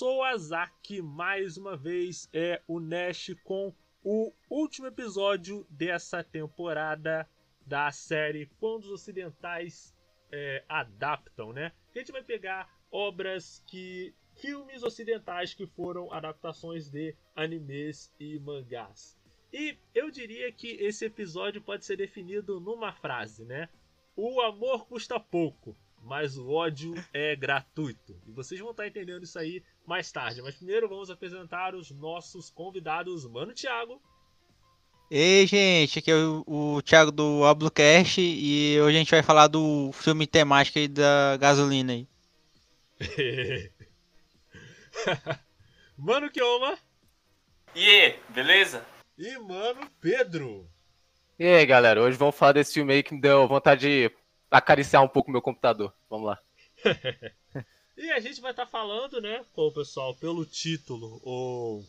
Olá pessoas, aqui mais uma vez é o Nash com o último episódio dessa temporada da série Quando os Ocidentais é, Adaptam, né? A gente vai pegar obras que. filmes ocidentais que foram adaptações de animes e mangás. E eu diria que esse episódio pode ser definido numa frase, né? O amor custa pouco mas o ódio é gratuito. E vocês vão estar entendendo isso aí mais tarde. Mas primeiro vamos apresentar os nossos convidados, Mano Thiago. Ei, gente, aqui é o, o Thiago do Oblocast e hoje a gente vai falar do filme temático aí da gasolina aí. mano Kioma. E aí, beleza? E mano Pedro. E aí, galera, hoje vamos falar desse filme aí que me deu vontade de acariciar um pouco meu computador. Vamos lá. e a gente vai estar tá falando, né, o pessoal, pelo título ou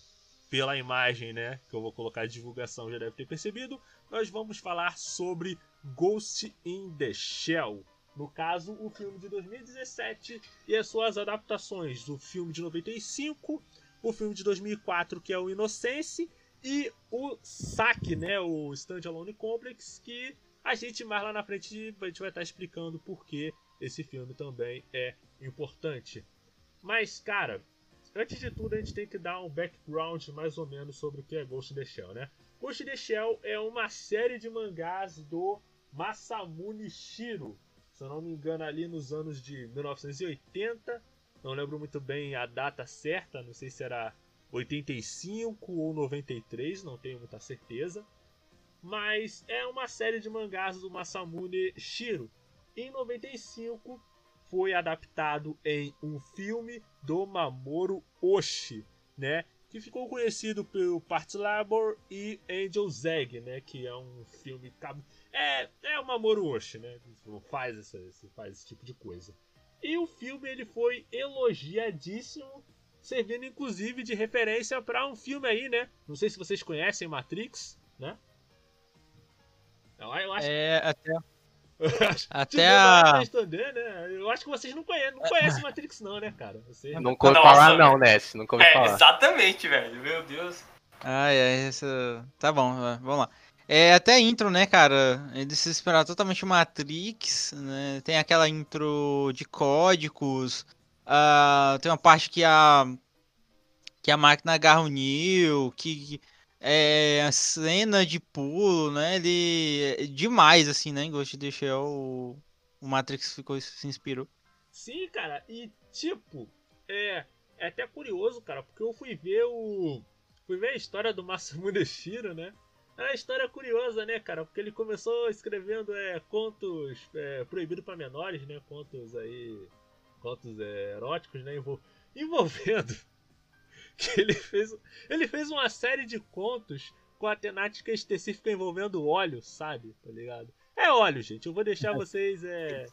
pela imagem, né, que eu vou colocar de divulgação, já deve ter percebido, nós vamos falar sobre Ghost in the Shell. No caso, o filme de 2017 e as suas adaptações, o filme de 95, o filme de 2004, que é o Inocência, e o SAC, né, o Standalone Complex, que a gente mais lá na frente a gente vai estar explicando por que esse filme também é importante. Mas, cara, antes de tudo a gente tem que dar um background mais ou menos sobre o que é Ghost in the Shell, né? Ghost in the Shell é uma série de mangás do Masamune Shiro, se eu não me engano ali nos anos de 1980, não lembro muito bem a data certa, não sei se era 85 ou 93, não tenho muita certeza mas é uma série de mangás do Masamune Shiro. Em 95 foi adaptado em um filme do Mamoru Oshii, né? Que ficou conhecido pelo Part Labor e Angel Zeg, né? Que é um filme é é o Mamoru Oshii, né? Faz essa, faz esse tipo de coisa. E o filme ele foi elogiadíssimo, servindo inclusive de referência para um filme aí, né? Não sei se vocês conhecem Matrix, né? Eu, eu acho é, até. até a. Também, né? Eu acho que vocês não conhecem, não conhecem Matrix, não, né, cara? Vocês... Nunca ouvi falar, não, Ness. Nunca ouvi é, falar. Exatamente, velho. Meu Deus. Ai, ai, essa. Tá bom, vamos lá. É até intro, né, cara? Eles se esperaram totalmente Matrix, né? Tem aquela intro de códigos. Uh, tem uma parte que a. que a máquina agarra o Neo, que é, a cena de pulo, né? Ele é demais assim, né? Em Ghost of the Shell, o, o Matrix ficou se inspirou. Sim, cara. E tipo, é, é até curioso, cara, porque eu fui ver o fui ver a história do Masamune Shiro, né? É uma história curiosa, né, cara? Porque ele começou escrevendo é, contos é, proibidos para menores, né? Contos aí, contos é, eróticos, né? Envolvendo que ele fez, ele fez uma série de contos com a temática específica envolvendo óleo, sabe? Tá ligado? É óleo, gente. Eu vou deixar vocês é,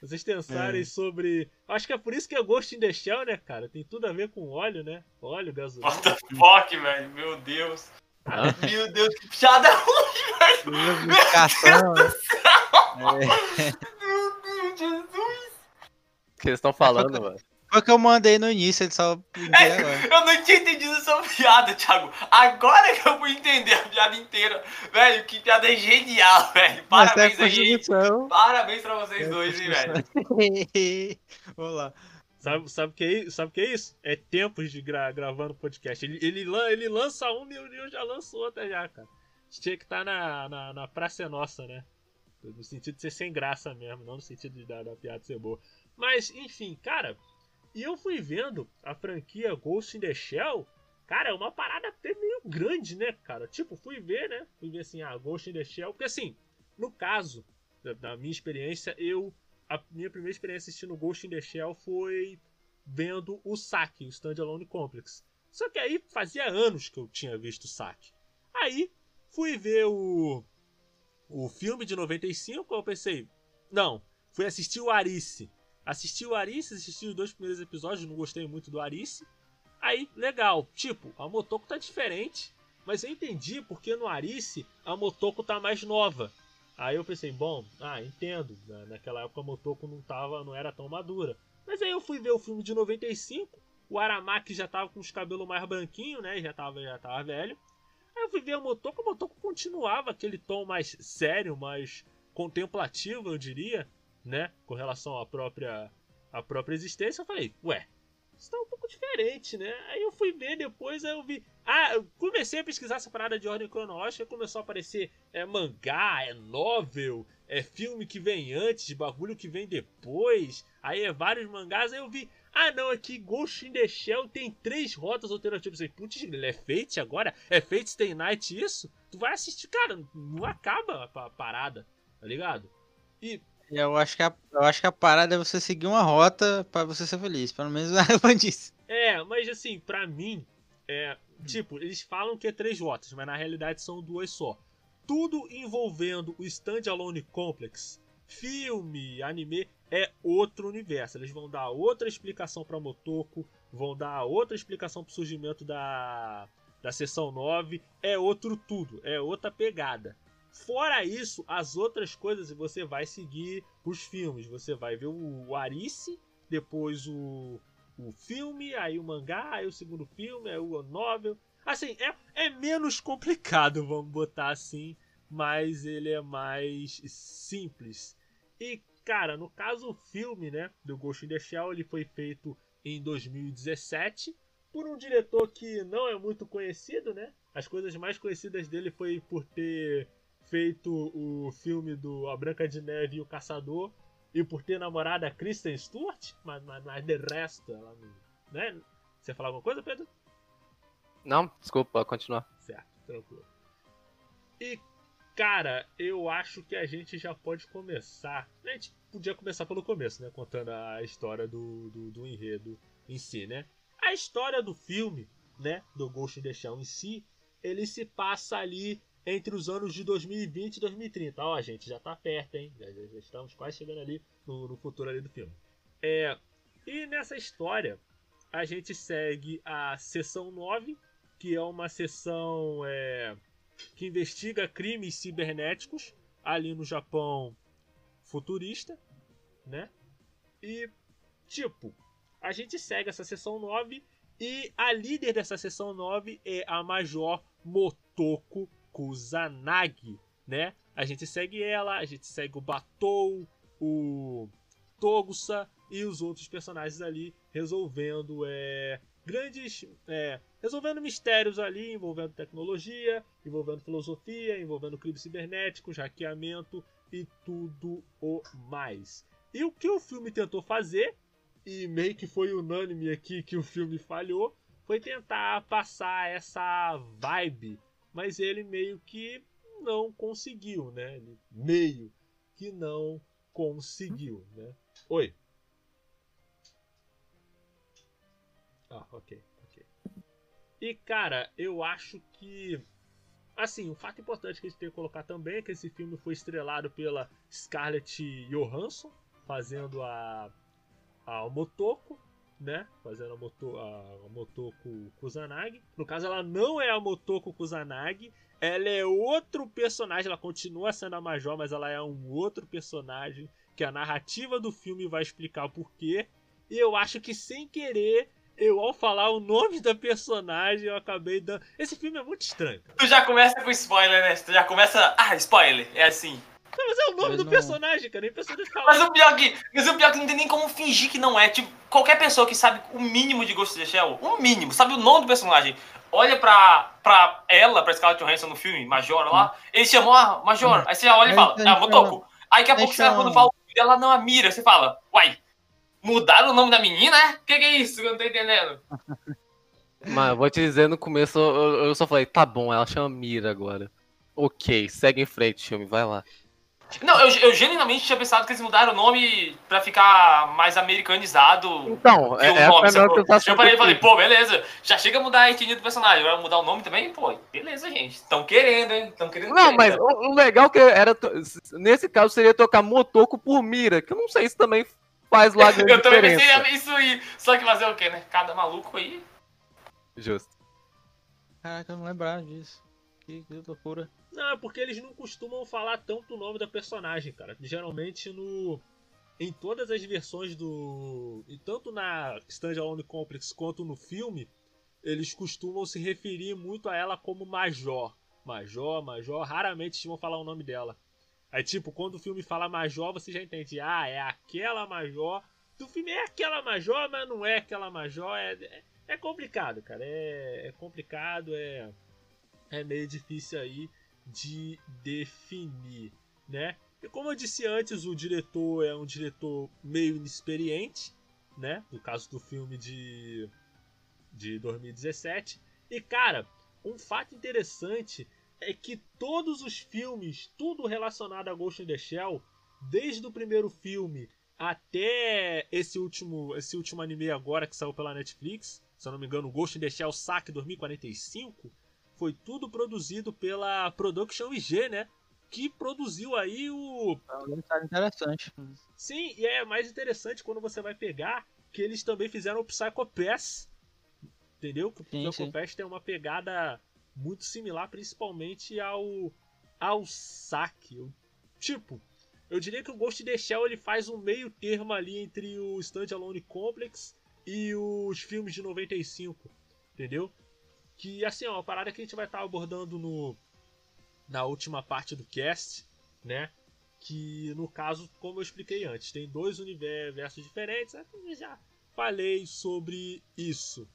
vocês pensarem é. sobre. Acho que é por isso que é Ghost in the Shell, né, cara? Tem tudo a ver com óleo, né? Óleo, gasolina. What the fuck, velho? Meu Deus. Ah. Meu Deus, que piada ruim, velho. Meu Deus do céu. É. Meu Deus, Jesus. O que eles estão falando, mano? Foi que eu mandei no início, ele só é, Eu não tinha entendido essa piada, Thiago. Agora que eu vou entender a piada inteira. Velho, que piada genial, velho. Parabéns aí. Parabéns pra vocês é dois, hein, velho. Vamos lá. Sabe, sabe, que é, sabe que é isso? É tempos de gra, gravando podcast. Ele, ele, ele lança um e eu já lançou outra já, cara. A gente tinha que estar tá na, na, na Praça Nossa, né? No sentido de ser sem graça mesmo, não no sentido de dar da piada ser boa. Mas, enfim, cara, e eu fui vendo a franquia Ghost in the Shell. Cara, é uma parada até meio grande, né, cara? Tipo, fui ver, né? Fui ver assim, ah, Ghost in the Shell. Porque assim, no caso da, minha experiência, eu. A minha primeira experiência assistindo Ghost in the Shell foi vendo o saque, o Standalone Complex. Só que aí fazia anos que eu tinha visto o saque. Aí fui ver o, o filme de 95, eu pensei, não, fui assistir o Arice. Assisti o Arice, assisti os dois primeiros episódios, não gostei muito do Arice. Aí, legal, tipo, a Motoko tá diferente, mas eu entendi porque no Arice a Motoko tá mais nova. Aí eu pensei, bom, ah, entendo, naquela época a Motoko não tava, não era tão madura. Mas aí eu fui ver o filme de 95, O Aramaki já tava com os cabelos mais branquinhos, né? Já tava, já tava velho. Aí eu fui ver a Motoko, a Motoko continuava aquele tom mais sério, mais contemplativo, eu diria, né? Com relação à própria, à própria existência. Eu falei, ué, isso tá um pouco diferente, né? Aí eu fui ver depois, aí eu vi. Ah, eu comecei a pesquisar essa parada de ordem cronológica, começou a aparecer é mangá, é novel, é filme que vem antes, bagulho que vem depois. Aí é vários mangás, aí eu vi. Ah não, aqui Ghost in the Shell tem três rotas alternativas. Eu putz, ele é Fate agora? É Fate Stay Night isso? Tu vai assistir, cara, não acaba a parada, tá ligado? E eu acho que a, eu acho que a parada é você seguir uma rota para você ser feliz. Pelo menos a disse. É, mas assim, para mim, é, tipo, eles falam que é três rotas, mas na realidade são duas só. Tudo envolvendo o Standalone Complex, filme, anime, é outro universo. Eles vão dar outra explicação para Motoko, vão dar outra explicação pro surgimento da, da seção 9, é outro tudo, é outra pegada. Fora isso, as outras coisas você vai seguir os filmes. Você vai ver o Arice, depois o, o filme, aí o mangá, aí o segundo filme, aí o novel. Assim, é, é menos complicado, vamos botar assim, mas ele é mais simples. E, cara, no caso o filme, né, do Ghost in the Shell, ele foi feito em 2017 por um diretor que não é muito conhecido, né? As coisas mais conhecidas dele foi por ter feito o filme do A Branca de Neve e o Caçador e por ter namorada Kristen Stewart, mas, mas, mas de resto ela não. Né? Você falar alguma coisa, Pedro? Não, desculpa, pode continuar. Certo, tranquilo. E, cara, eu acho que a gente já pode começar. A gente podia começar pelo começo, né? Contando a história do, do, do enredo em si, né? A história do filme, né? Do Ghost in the Shell em si, ele se passa ali entre os anos de 2020 e 2030. Ó, gente, já tá perto, hein? Já, já, já estamos quase chegando ali no, no, futuro ali do filme. É, e nessa história, a gente segue a sessão 9, que é uma sessão é, que investiga crimes cibernéticos ali no Japão futurista, né? E, tipo, a gente segue essa sessão 9 e a líder dessa sessão 9 é a Major Motoko Kusanagi, né? A gente segue ela, a gente segue o Batou, o Togusa e os outros personagens ali resolvendo é, grandes. É, resolvendo mistérios ali, envolvendo tecnologia, envolvendo filosofia, envolvendo crimes cibernéticos, hackeamento e tudo o mais. E o que o filme tentou fazer, e meio que foi unânime aqui que o filme falhou, foi tentar passar essa vibe mas ele meio que não conseguiu, né? Ele meio que não conseguiu, né? Oi. Ah, ok, ok. E cara, eu acho que assim, um fato importante que a gente tem que colocar também é que esse filme foi estrelado pela Scarlett Johansson, fazendo a a Motoko, né? Fazendo a, Moto, a, a Motoko Kusanagi. No caso, ela não é a Motoko Kusanagi. Ela é outro personagem. Ela continua sendo a Major, mas ela é um outro personagem. Que a narrativa do filme vai explicar o porquê. E eu acho que sem querer, eu ao falar o nome da personagem, eu acabei dando. Esse filme é muito estranho. Cara. Tu já começa com spoiler, né? Tu já começa. Ah, spoiler. É assim. Não, mas é o nome mas do não... personagem, cara. Nem personagem fala. Mas o pior que. Mas o pior que não tem nem como fingir que não é. Tipo, qualquer pessoa que sabe o mínimo de Ghost in the Shell, o mínimo, sabe o nome do personagem, olha pra, pra ela, pra Scarlett Johansson no filme, Major lá, hum. ele chamou a Major. Hum. Aí você já olha e fala, ah, Motoko. Aí daqui a pouco você, quando fala ela não a mira, você fala, uai, mudaram o nome da menina, é? Que que é isso? Eu não tô entendendo. Mas vou te dizer, no começo eu, eu só falei, tá bom, ela chama Mira agora. Ok, segue em frente, filme, vai lá. Não, eu, eu genuinamente tinha pensado que eles mudaram o nome pra ficar mais americanizado. Então, é, o nome, é Eu parei e falei, pô, beleza. Já chega a mudar a etnia do personagem, vai mudar o nome também? Pô, beleza, gente. Estão querendo, hein? Estão querendo. Não, mas o, o, legal que era. Nesse caso seria tocar Motoko por Mira, que eu não sei se também faz lá grande Eu também pensei isso aí. Só que fazer o quê, né? Cada maluco aí. Justo. Caraca, eu não lembrava disso. Que, que loucura. Não, é porque eles não costumam falar tanto o nome da personagem, cara. Geralmente no. em todas as versões do. E tanto na Standalone Complex quanto no filme, eles costumam se referir muito a ela como Major. Major, Major, raramente vão falar o nome dela. Aí, tipo, quando o filme fala Major, você já entende. Ah, é aquela Major. Do filme é aquela Major, mas não é aquela Major. É, é, é complicado, cara. É, é complicado, é, é meio difícil aí de definir, né? E como eu disse antes, o diretor é um diretor meio inexperiente, né? No caso do filme de, de 2017. E cara, um fato interessante é que todos os filmes, tudo relacionado a Ghost in the Shell, desde o primeiro filme até esse último, esse último anime agora que saiu pela Netflix, se eu não me engano, Ghost in the Shell Saque 2045, foi tudo produzido pela Production IG, né? Que produziu aí o. É um interessante. Sim, e é mais interessante quando você vai pegar que eles também fizeram o Psycho Pass. Entendeu? Que o sim, Psycho sim. Pass tem uma pegada muito similar, principalmente ao. ao saque. Tipo, eu diria que o Ghost in the Shell ele faz um meio termo ali entre o Standalone Complex e os filmes de 95. Entendeu? Que assim, ó, uma parada que a gente vai estar tá abordando no na última parte do cast, né? Que no caso, como eu expliquei antes, tem dois universos diferentes. Né? Eu já falei sobre isso.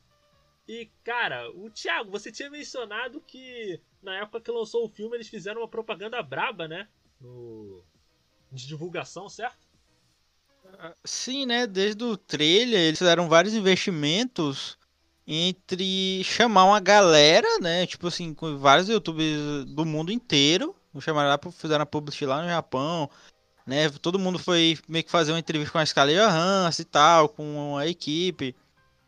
E cara, o Thiago, você tinha mencionado que na época que lançou o filme eles fizeram uma propaganda braba, né? No... De divulgação, certo? Sim, né? Desde o trailer eles fizeram vários investimentos entre chamar uma galera, né? Tipo assim, com vários youtubers do mundo inteiro. Chamaram lá, fizeram a publicidade lá no Japão. Né? Todo mundo foi meio que fazer uma entrevista com a Scarlett Johansson e tal, com a equipe.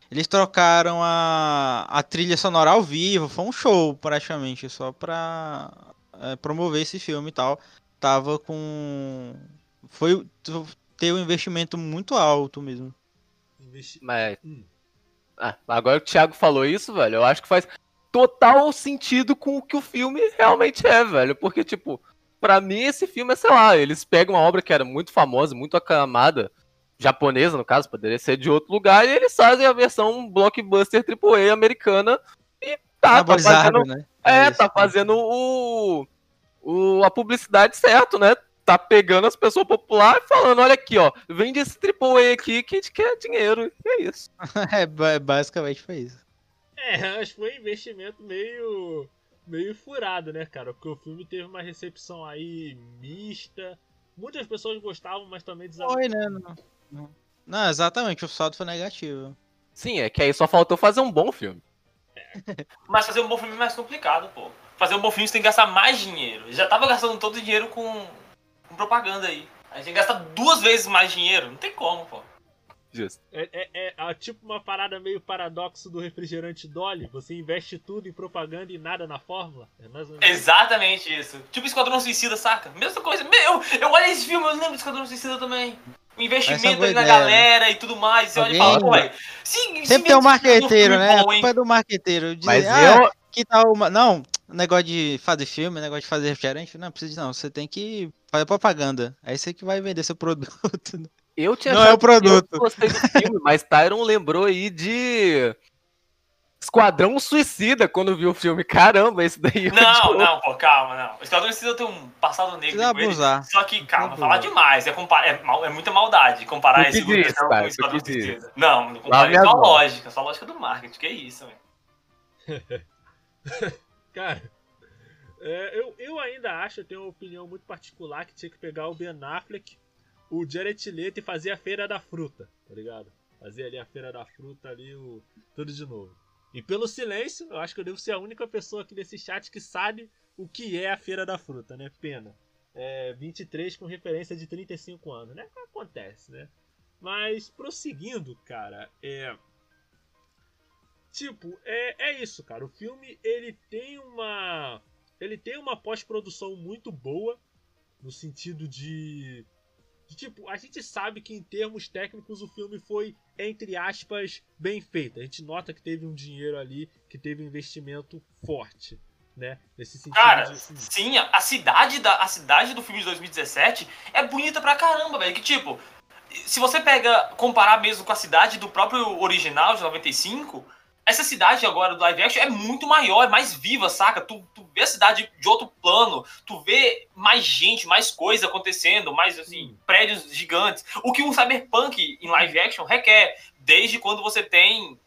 Eles trocaram a, a trilha sonora ao vivo, foi um show praticamente, só pra é, promover esse filme e tal. Tava com. Foi. Teve um investimento muito alto mesmo. Investi... Mas. Hum. Ah, agora que o Thiago falou isso, velho, eu acho que faz total sentido com o que o filme realmente é, velho. Porque, tipo, para mim esse filme é, sei lá, eles pegam uma obra que era muito famosa, muito aclamada, japonesa no caso, poderia ser de outro lugar, e eles fazem a versão blockbuster AAA americana e tá, tá fazendo, né? É, é tá fazendo o, o, a publicidade certo, né? Tá pegando as pessoas populares e falando, olha aqui, ó, vende esse AAA aqui que a gente quer dinheiro. E é isso. é, basicamente foi isso. É, acho que foi um investimento meio meio furado, né, cara? Porque o filme teve uma recepção aí mista. Muitas pessoas gostavam, mas também desagradaram. Foi, né? Não, não, exatamente, o saldo foi negativo. Sim, é que aí só faltou fazer um bom filme. É. Mas fazer um bom filme é mais complicado, pô. Fazer um bom filme você tem que gastar mais dinheiro. já tava gastando todo o dinheiro com com propaganda aí. A gente gasta duas vezes mais dinheiro. Não tem como, pô. Justo. É, é, é, é, tipo uma parada meio paradoxo do refrigerante Dolly. Você investe tudo em propaganda e nada na fórmula. É Exatamente isso. Tipo Esquadrão Suicida, saca? Mesma coisa. Eu, eu olho esse filme, eu lembro de Esquadrão Suicida também. O investimento ali na ideia, galera né? e tudo mais. Você olha e fala. Sempre tem o um marqueteiro, né? Bom, a culpa é do marqueteiro. Dizer, Mas ah, eu. Que tal uma. Não, negócio de fazer filme, negócio de fazer refrigerante, não precisa não. Você tem que fazer propaganda. Aí você que vai vender seu produto. Eu tinha Não é o produto. Eu gostei do filme, mas Tyron lembrou aí de Esquadrão Suicida quando viu o filme. Caramba, esse daí. Não, não, pô, calma, não. O Esquadrão Suicida tem um passado negro com ele. Só que, calma, falar demais. É, compar... é, mal... é muita maldade comparar esse filme com o Esquadrão Suicida. Não, não comparei só a lógica, só a lógica do marketing. Que é isso, velho. Cara, é, eu, eu ainda acho, eu tenho uma opinião muito particular que tinha que pegar o Ben Affleck, o Jared Leto e fazer a Feira da Fruta, tá ligado? Fazer ali a Feira da Fruta ali, o, tudo de novo. E pelo silêncio, eu acho que eu devo ser a única pessoa aqui nesse chat que sabe o que é a Feira da Fruta, né? Pena. É 23 com referência de 35 anos, né? Acontece, né? Mas prosseguindo, cara, é Tipo, é, é isso, cara. O filme ele tem uma. Ele tem uma pós-produção muito boa. No sentido de, de. Tipo, a gente sabe que em termos técnicos o filme foi, entre aspas, bem feito. A gente nota que teve um dinheiro ali, que teve um investimento forte. Né? Nesse sentido Cara, de... sim, a cidade, da, a cidade do filme de 2017 é bonita pra caramba, velho. Que tipo, se você pega, comparar mesmo com a cidade do próprio original de 95, essa cidade agora do live action é muito maior, é mais viva, saca? Tu, tu vê a cidade de outro plano, tu vê mais gente, mais coisa acontecendo, mais assim, prédios gigantes. O que um cyberpunk em live action requer, desde quando você tem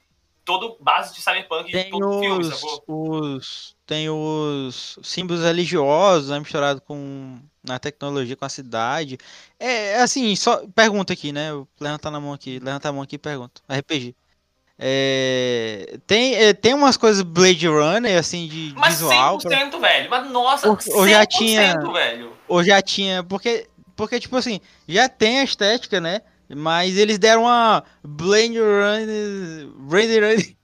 todo base de cyberpunk tem de todo os, filme, sacou? Os, tem os símbolos religiosos né, misturado com na tecnologia, com a cidade. É assim, só pergunta aqui, né? Levanta na mão aqui, levanta a mão aqui e pergunta. RPG. É, tem, é, tem umas coisas Blade Runner, assim, de mas visual. 100%, pra... velho. Mas nossa, ou, ou já tinha, velho. Ou já tinha, porque, porque, tipo assim, já tem a estética, né? Mas eles deram uma Blade Runner, Blade Runner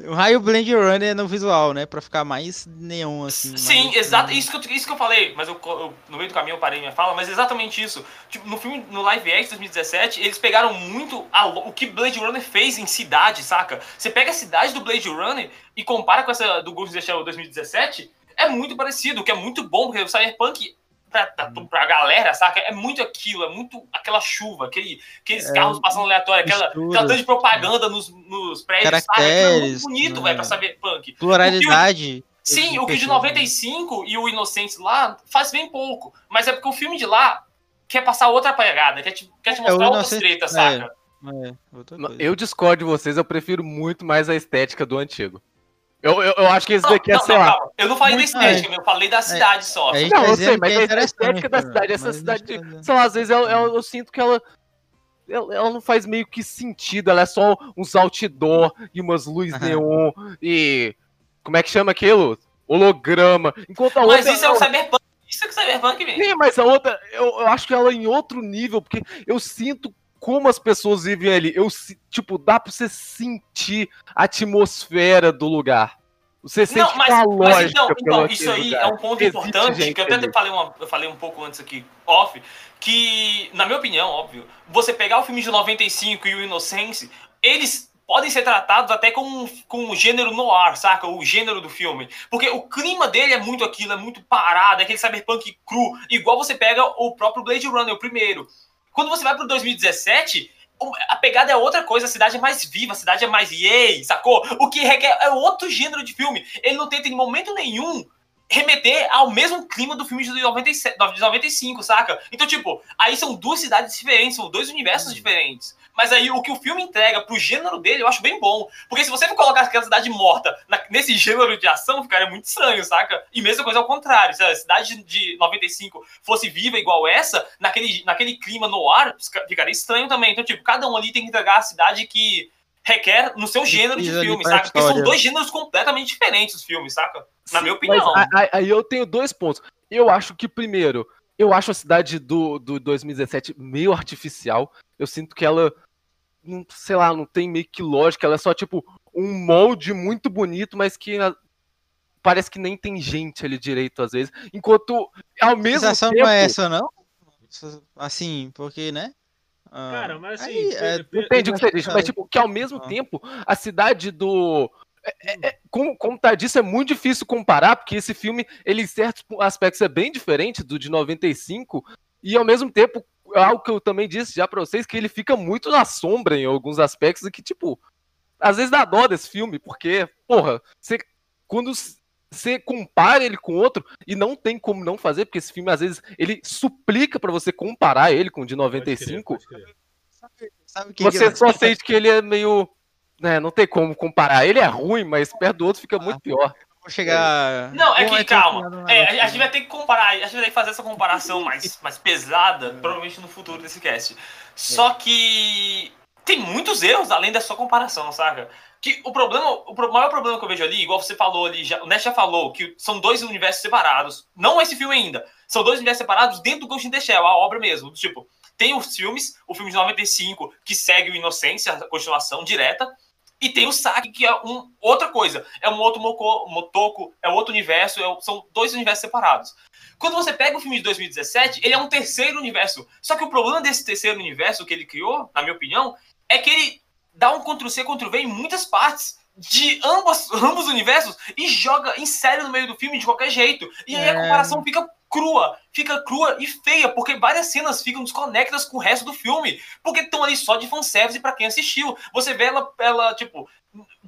um raio Blade Runner no visual, né? Pra ficar mais neon, assim. Sim, mais... exato. Isso que, eu, isso que eu falei, mas eu, eu, no meio do caminho eu parei minha fala, mas exatamente isso. Tipo, no filme, no Live Action 2017, eles pegaram muito a, o que Blade Runner fez em cidade, saca? Você pega a cidade do Blade Runner e compara com essa do Ghost in the Shell 2017, é muito parecido, o que é muito bom, porque o Cyberpunk pra, pra, pra galera, saca? É muito aquilo, é muito aquela chuva, aquele, aqueles é, carros passando aleatório, aquela, aquela de propaganda nos, nos prédios, sabe? é muito bonito, velho, pra saber punk. Pluralidade. O, sim, o que de 95 e o Inocentes lá faz bem pouco. Mas é porque o filme de lá quer passar outra pegada, quer te, quer te é, mostrar é, outras tretas, saca? É, eu discordo de vocês, eu prefiro muito mais a estética do antigo. Eu, eu, eu, acho que esse daqui não, é, sei não, lá. Eu não falei da estética, eu falei da é, cidade é, só. É, não, eu sei, mas é a estética da cidade, essa cidade, sei lá, às vezes eu, eu, eu sinto que ela, ela, ela, não faz meio que sentido, ela é só uns outdoor e umas luzes neon e. Como é que chama aquilo? Holograma. Enquanto a mas outra. Mas isso é o Cyberpunk. Isso é o Cyberpunk mesmo. Sim, mas a outra, eu, eu acho que ela é em outro nível, porque eu sinto como as pessoas vivem ali. Eu, tipo, dá pra você sentir a atmosfera do lugar. Você sente não, mas, mas então, então isso aí lugar. é um ponto Existe importante, que eu até falei, uma, eu falei um pouco antes aqui, off, que, na minha opinião, óbvio, você pegar o filme de 95 e o Inocência, eles podem ser tratados até com, com o gênero noir, saca? O gênero do filme. Porque o clima dele é muito aquilo, é muito parado, é aquele cyberpunk cru, igual você pega o próprio Blade Runner, o primeiro. Quando você vai pro 2017, a pegada é outra coisa, a cidade é mais viva, a cidade é mais yay, sacou? O que requer é outro gênero de filme. Ele não tenta em momento nenhum remeter ao mesmo clima do filme de, 97, de 95, saca? Então, tipo, aí são duas cidades diferentes, são dois universos hum. diferentes. Mas aí o que o filme entrega pro gênero dele, eu acho bem bom. Porque se você for colocar aquela cidade morta na, nesse gênero de ação, ficaria muito estranho, saca? E mesma coisa ao contrário. Se a cidade de 95 fosse viva igual essa, naquele, naquele clima no ar, ficaria estranho também. Então, tipo, cada um ali tem que entregar a cidade que requer no seu gênero de filme, saca? Porque são dois gêneros completamente diferentes os filmes, saca? Na Sim, minha opinião. Aí, aí eu tenho dois pontos. Eu acho que, primeiro, eu acho a cidade do, do 2017 meio artificial. Eu sinto que ela não, sei lá, não tem meio que lógica, ela é só tipo um molde muito bonito, mas que parece que nem tem gente ali direito às vezes. Enquanto ao mesmo tempo. não é essa, não? Assim, porque, né? Ah, Cara, mas assim. Aí, é, entendi o que você disse, mas tipo, que ao mesmo ah. tempo a cidade do. É, é, é, como, como tá disse, é muito difícil comparar, porque esse filme, ele em certos aspectos é bem diferente do de 95, e ao mesmo tempo algo que eu também disse já pra vocês, que ele fica muito na sombra em alguns aspectos e que, tipo, às vezes dá dó desse filme, porque, porra, você, quando você compara ele com outro, e não tem como não fazer, porque esse filme, às vezes, ele suplica para você comparar ele com o de 95, pode crer, pode crer. Sabe, sabe você só sente que ele é meio... Né, não tem como comparar. Ele é ruim, mas perto do outro fica muito pior chegar. Não, é que calma. É, a gente vai ter que comparar, a gente vai ter que fazer essa comparação mais, mais pesada, provavelmente no futuro desse cast. Só que tem muitos erros além da sua comparação, saca? Que o problema, o maior problema que eu vejo ali, igual você falou ali, já, o Ness já falou, que são dois universos separados. Não esse filme ainda. São dois universos separados dentro do Ghost in the Shell, a obra mesmo. Tipo, tem os filmes, o filme de 95, que segue o Inocência, a continuação direta, e tem o saque, que é um, outra coisa. É um outro moco, motoco, é outro universo, é, são dois universos separados. Quando você pega o filme de 2017, ele é um terceiro universo. Só que o problema desse terceiro universo que ele criou, na minha opinião, é que ele dá um Ctrl-C, Ctrl-V em muitas partes de ambos, ambos universos e joga em sério no meio do filme de qualquer jeito. E aí a é. comparação fica crua, fica crua e feia, porque várias cenas ficam desconectadas com o resto do filme, porque estão ali só de fanservice para quem assistiu. Você vê ela, ela tipo,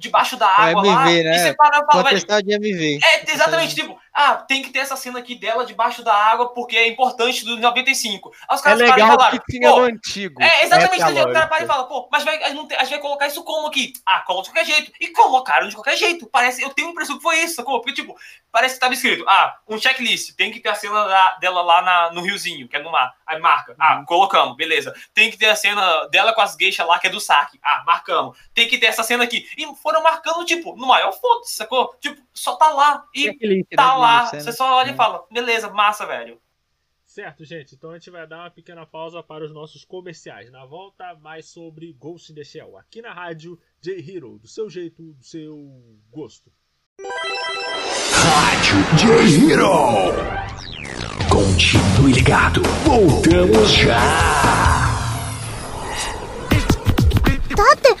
debaixo da água MV, lá, né? e você para e fala, velho, de MV. é, exatamente, tipo, ah, tem que ter essa cena aqui dela debaixo da água porque é importante do 95. Aí os É caras param e legal falaram, que tinha pô, no antigo. é, exatamente, é o cara para e fala, pô, mas vai, a, gente não tem- a gente vai colocar isso como aqui? Ah, coloca de qualquer jeito. E colocaram de qualquer jeito. Parece, eu tenho a impressão que foi isso, sacou? Porque, tipo, parece que tava escrito, ah, um checklist, tem que ter a cena da- dela lá na- no riozinho, que é no mar. Aí marca, ah, colocamos, beleza. Tem que ter a cena dela com as gueixas lá, que é do saque. Ah, marcamos. Tem que ter essa cena aqui. E foram marcando, tipo, no maior foto, sacou? Tipo, só tá lá. E é tá né, lá. Você só olha é. e fala, beleza, massa, velho. Certo, gente. Então a gente vai dar uma pequena pausa para os nossos comerciais. Na volta, mais sobre Ghost in the Shell, aqui na rádio J Hero, do seu jeito, do seu gosto. Rádio J Hero! Continue ligado, voltamos já! Tate,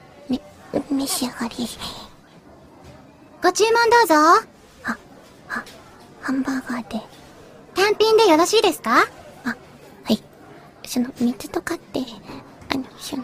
召し上がり。ご注文どうぞ。は、は、ハンバーガーで。単品でよろしいですか？あ、はい。その水とかってあのその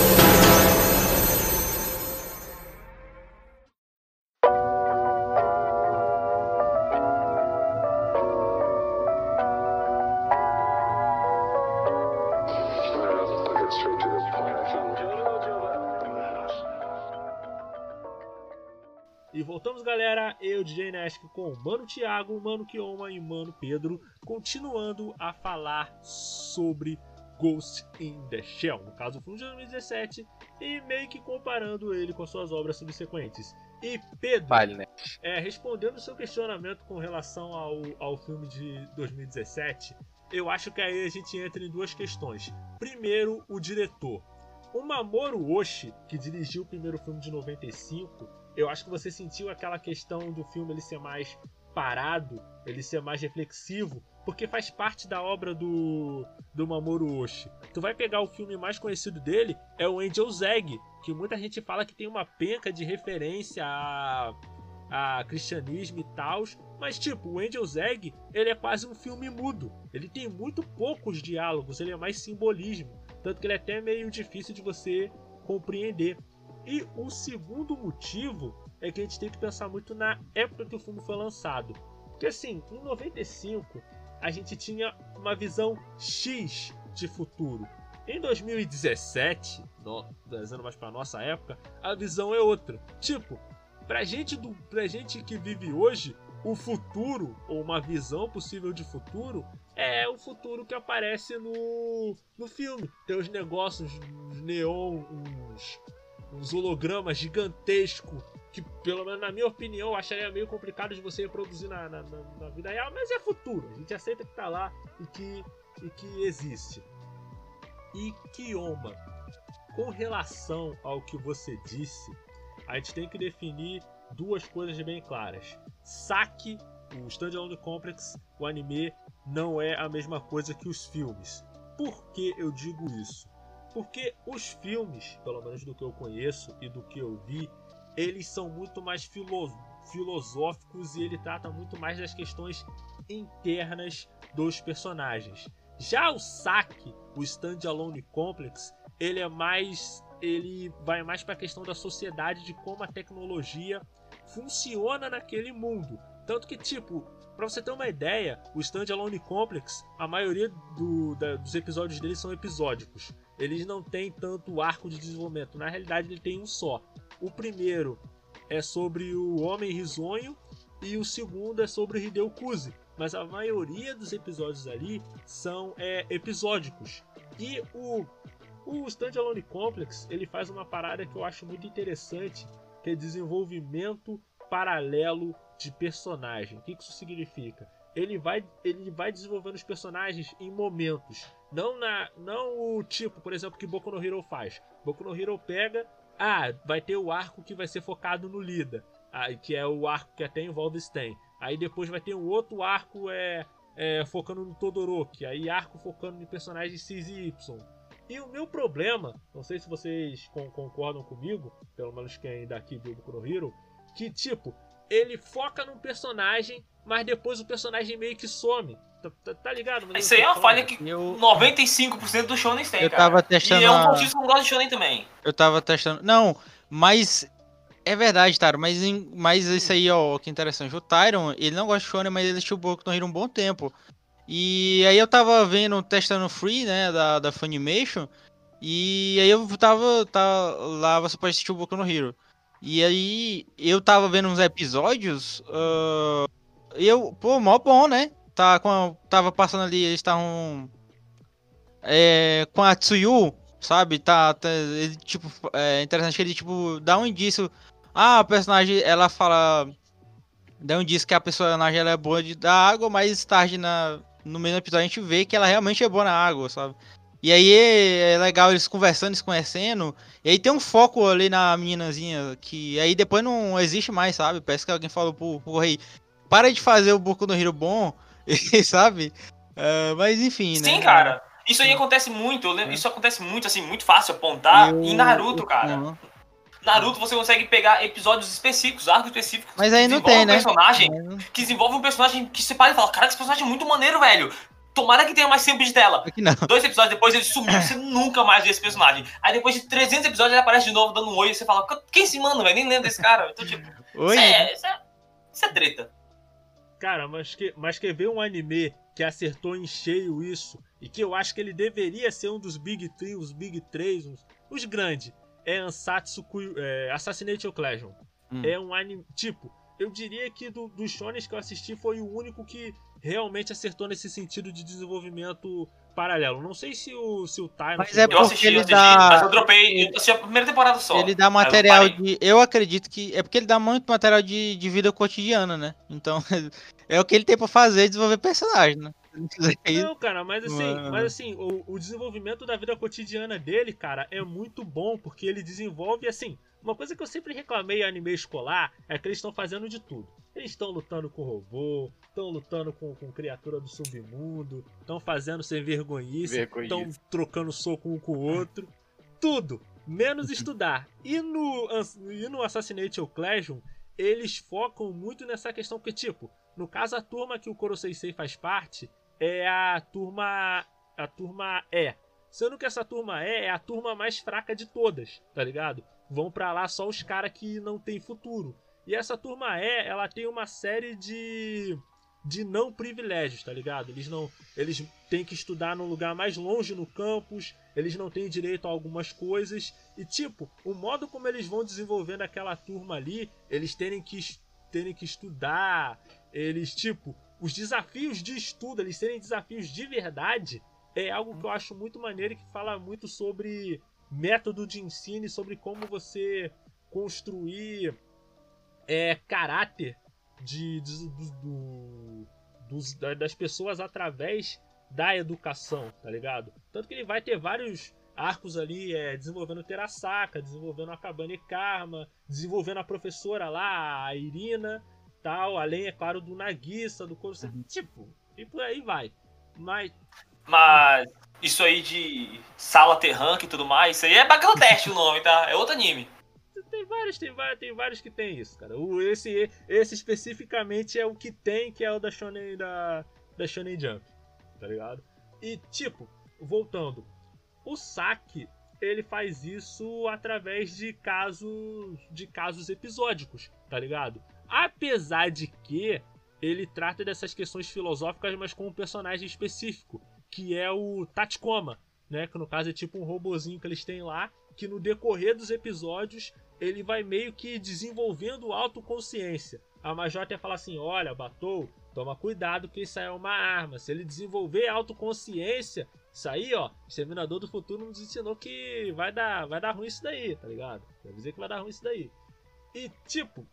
galera. Eu, DJ Nesk, com o Mano Thiago, Mano Kioma e Mano Pedro, continuando a falar sobre Ghost in the Shell. No caso, o filme de 2017, e meio que comparando ele com suas obras subsequentes. E Pedro, Vale, né? é, respondendo o seu questionamento com relação ao, ao filme de 2017, eu acho que aí a gente entra em duas questões. Primeiro, o diretor. O Mamoru Oshii, que dirigiu o primeiro filme de 95, eu acho que você sentiu aquela questão do filme ele ser mais parado, ele ser mais reflexivo, porque faz parte da obra do, do Mamoru Oshii. Tu vai pegar o filme mais conhecido dele, é o Angel's Egg, que muita gente fala que tem uma penca de referência a, a cristianismo e tal, mas tipo, o Angel's Egg, ele é quase um filme mudo. Ele tem muito poucos diálogos, ele é mais simbolismo, tanto que ele é até meio difícil de você compreender. E o segundo motivo é que a gente tem que pensar muito na época que o filme foi lançado. Porque assim, em 95 a gente tinha uma visão X de futuro. Em 2017, no, trazendo mais para nossa época, a visão é outra. Tipo, pra gente, do, pra gente que vive hoje, o futuro, ou uma visão possível de futuro, é o futuro que aparece no, no filme. Tem os negócios, uns neon, uns, uns hologramas gigantescos, que pelo menos na minha opinião acharia meio complicado de você reproduzir na, na, na, na vida real, mas é futuro. A gente aceita que tá lá e que, e que existe. E Kioma, com relação ao que você disse, a gente tem que definir duas coisas bem claras. Saque, o Standalone Complex, o anime, não é a mesma coisa que os filmes. Por que eu digo isso? Porque os filmes, pelo menos do que eu conheço e do que eu vi, eles são muito mais filo filosóficos e ele trata muito mais das questões internas dos personagens. Já o Saki, o Standalone Complex, ele é mais ele vai mais para a questão da sociedade de como a tecnologia funciona naquele mundo. Tanto que tipo, para você ter uma ideia, o Standalone Complex, a maioria do, da, dos episódios dele são episódicos. Eles não têm tanto arco de desenvolvimento. Na realidade, ele tem um só. O primeiro é sobre o Homem Risonho e o segundo é sobre o Hideo Kuzi. Mas a maioria dos episódios ali são é, episódicos. E o, o Standalone Complex ele faz uma parada que eu acho muito interessante, que é desenvolvimento paralelo de personagem. O que isso significa? Ele vai, ele vai desenvolvendo os personagens em momentos. Não na não o tipo, por exemplo, que Boku no Hero faz. Boku no Hero pega ah, vai ter o arco que vai ser focado no Lida, ah, que é o arco que até envolve Sten. Aí depois vai ter um outro arco é, é, focando no Todoroki, aí arco focando em personagens X e Y. E o meu problema, não sei se vocês concordam comigo, pelo menos quem daqui viu o Kuro Hero, que tipo, ele foca num personagem, mas depois o personagem meio que some. Tá, tá, tá ligado? Mas Isso aí é uma falha que eu... 95% do Shonen tem, eu cara. Tava testando e é um motivo que eu gosto de Shonen também. Eu tava testando... Não, mas... É verdade, Taro, mas, mas isso aí, ó, que interessante. O Tyron, ele não gosta de Shonen, mas ele assistiu o Boku no Hero um bom tempo. E aí eu tava vendo, testando Free, né, da, da Funimation, e aí eu tava, tava lá, você pode assistir o Boku no Hero. E aí eu tava vendo uns episódios, uh, eu, pô, mó bom, né? tá a, tava passando ali, eles estavam é, com a Tsuyu, sabe? Tá, tá ele, tipo, é interessante que ele tipo dá um indício, ah, a personagem ela fala dá um indício que a personagem ela é boa de dar água, mas tarde na no mesmo episódio a gente vê que ela realmente é boa na água, sabe? E aí é legal eles conversando, se conhecendo. E aí tem um foco ali na meninazinha que aí depois não existe mais, sabe? Parece que alguém falou pro, pro rei: para de fazer o Boku no Hero bom sabe? Uh, mas enfim, Sim, né? Sim, cara. Isso aí acontece muito, é. isso acontece muito, assim, muito fácil apontar eu... em Naruto, cara. Uhum. Naruto você consegue pegar episódios específicos, arcos específicos. Mas aí não tem, um né? personagem que desenvolve um personagem que você para e fala, cara, esse personagem é muito maneiro, velho. Tomara que tenha mais tempo de tela. Dois episódios depois ele sumiu, você nunca mais vê esse personagem. Aí depois de 300 episódios ele aparece de novo dando um oi e você fala, quem se manda, velho? Nem lembro desse cara. Então, tipo, oi. Isso é, isso é, isso é treta. Cara, mas, que, mas quer ver um anime que acertou em cheio isso e que eu acho que ele deveria ser um dos Big 3, os Big 3, os, os grandes. É Ansatsu é, Assassination Classroom. Hum. É um anime. Tipo, eu diria que do, dos shonens que eu assisti foi o único que realmente acertou nesse sentido de desenvolvimento paralelo. Não sei se o, se o Time. Mas é porque eu assisti, ele assisti, dá. Mas eu dropei. Eu assisti a primeira temporada só. Ele dá material eu de. Eu acredito que. É porque ele dá muito material de, de vida cotidiana, né? Então. é o que ele tem pra fazer desenvolver personagem, né? Não, cara, mas assim, mas assim o, o desenvolvimento da vida cotidiana dele, cara, é muito bom, porque ele desenvolve, assim, uma coisa que eu sempre reclamei em anime escolar é que eles estão fazendo de tudo. Eles estão lutando com robô, estão lutando com, com criatura do submundo, estão fazendo sem vergonhice, estão trocando soco um com o outro. Tudo, menos estudar. E no, e no Assassination Classroom, eles focam muito nessa questão, porque, tipo, no caso, a turma que o Koro Sensei faz parte é a turma. A turma E. Sendo que essa turma E é a turma mais fraca de todas, tá ligado? Vão para lá só os caras que não tem futuro. E essa turma é, ela tem uma série de de não privilégios, tá ligado? Eles não, eles têm que estudar num lugar mais longe no campus, eles não têm direito a algumas coisas e tipo, o modo como eles vão desenvolvendo aquela turma ali, eles terem que terem que estudar, eles tipo, os desafios de estudo, eles terem desafios de verdade, é algo que eu acho muito maneiro e que fala muito sobre método de ensino e sobre como você construir é, caráter de, de, do, dos, das pessoas através da educação, tá ligado? Tanto que ele vai ter vários arcos ali é, desenvolvendo Terasaka, desenvolvendo a Kabane Karma, desenvolvendo a professora lá, a Irina, tal, além, é claro, do Nagisa, do Koro, uhum. tipo, e por aí vai. Mas. Mas isso aí de sala ter rank e tudo mais, isso aí é Bangladesh o nome, tá? É outro anime. tem vários, tem vários, tem vários que tem isso, cara. O, esse, esse especificamente é o que tem, que é o da Shonen, da, da Shonen Jump, tá ligado? E, tipo, voltando, o saque ele faz isso através de casos de casos episódicos, tá ligado? Apesar de que ele trata dessas questões filosóficas, mas com um personagem específico, que é o Tatikoma, né? Que no caso é tipo um robozinho que eles têm lá, que no decorrer dos episódios ele vai meio que desenvolvendo autoconsciência. A Major até fala assim: olha, Batou, toma cuidado que isso aí é uma arma. Se ele desenvolver autoconsciência, isso aí, ó, o Exterminador do Futuro nos ensinou que vai dar, vai dar ruim isso daí, tá ligado? Quer dizer que vai dar ruim isso daí. E tipo,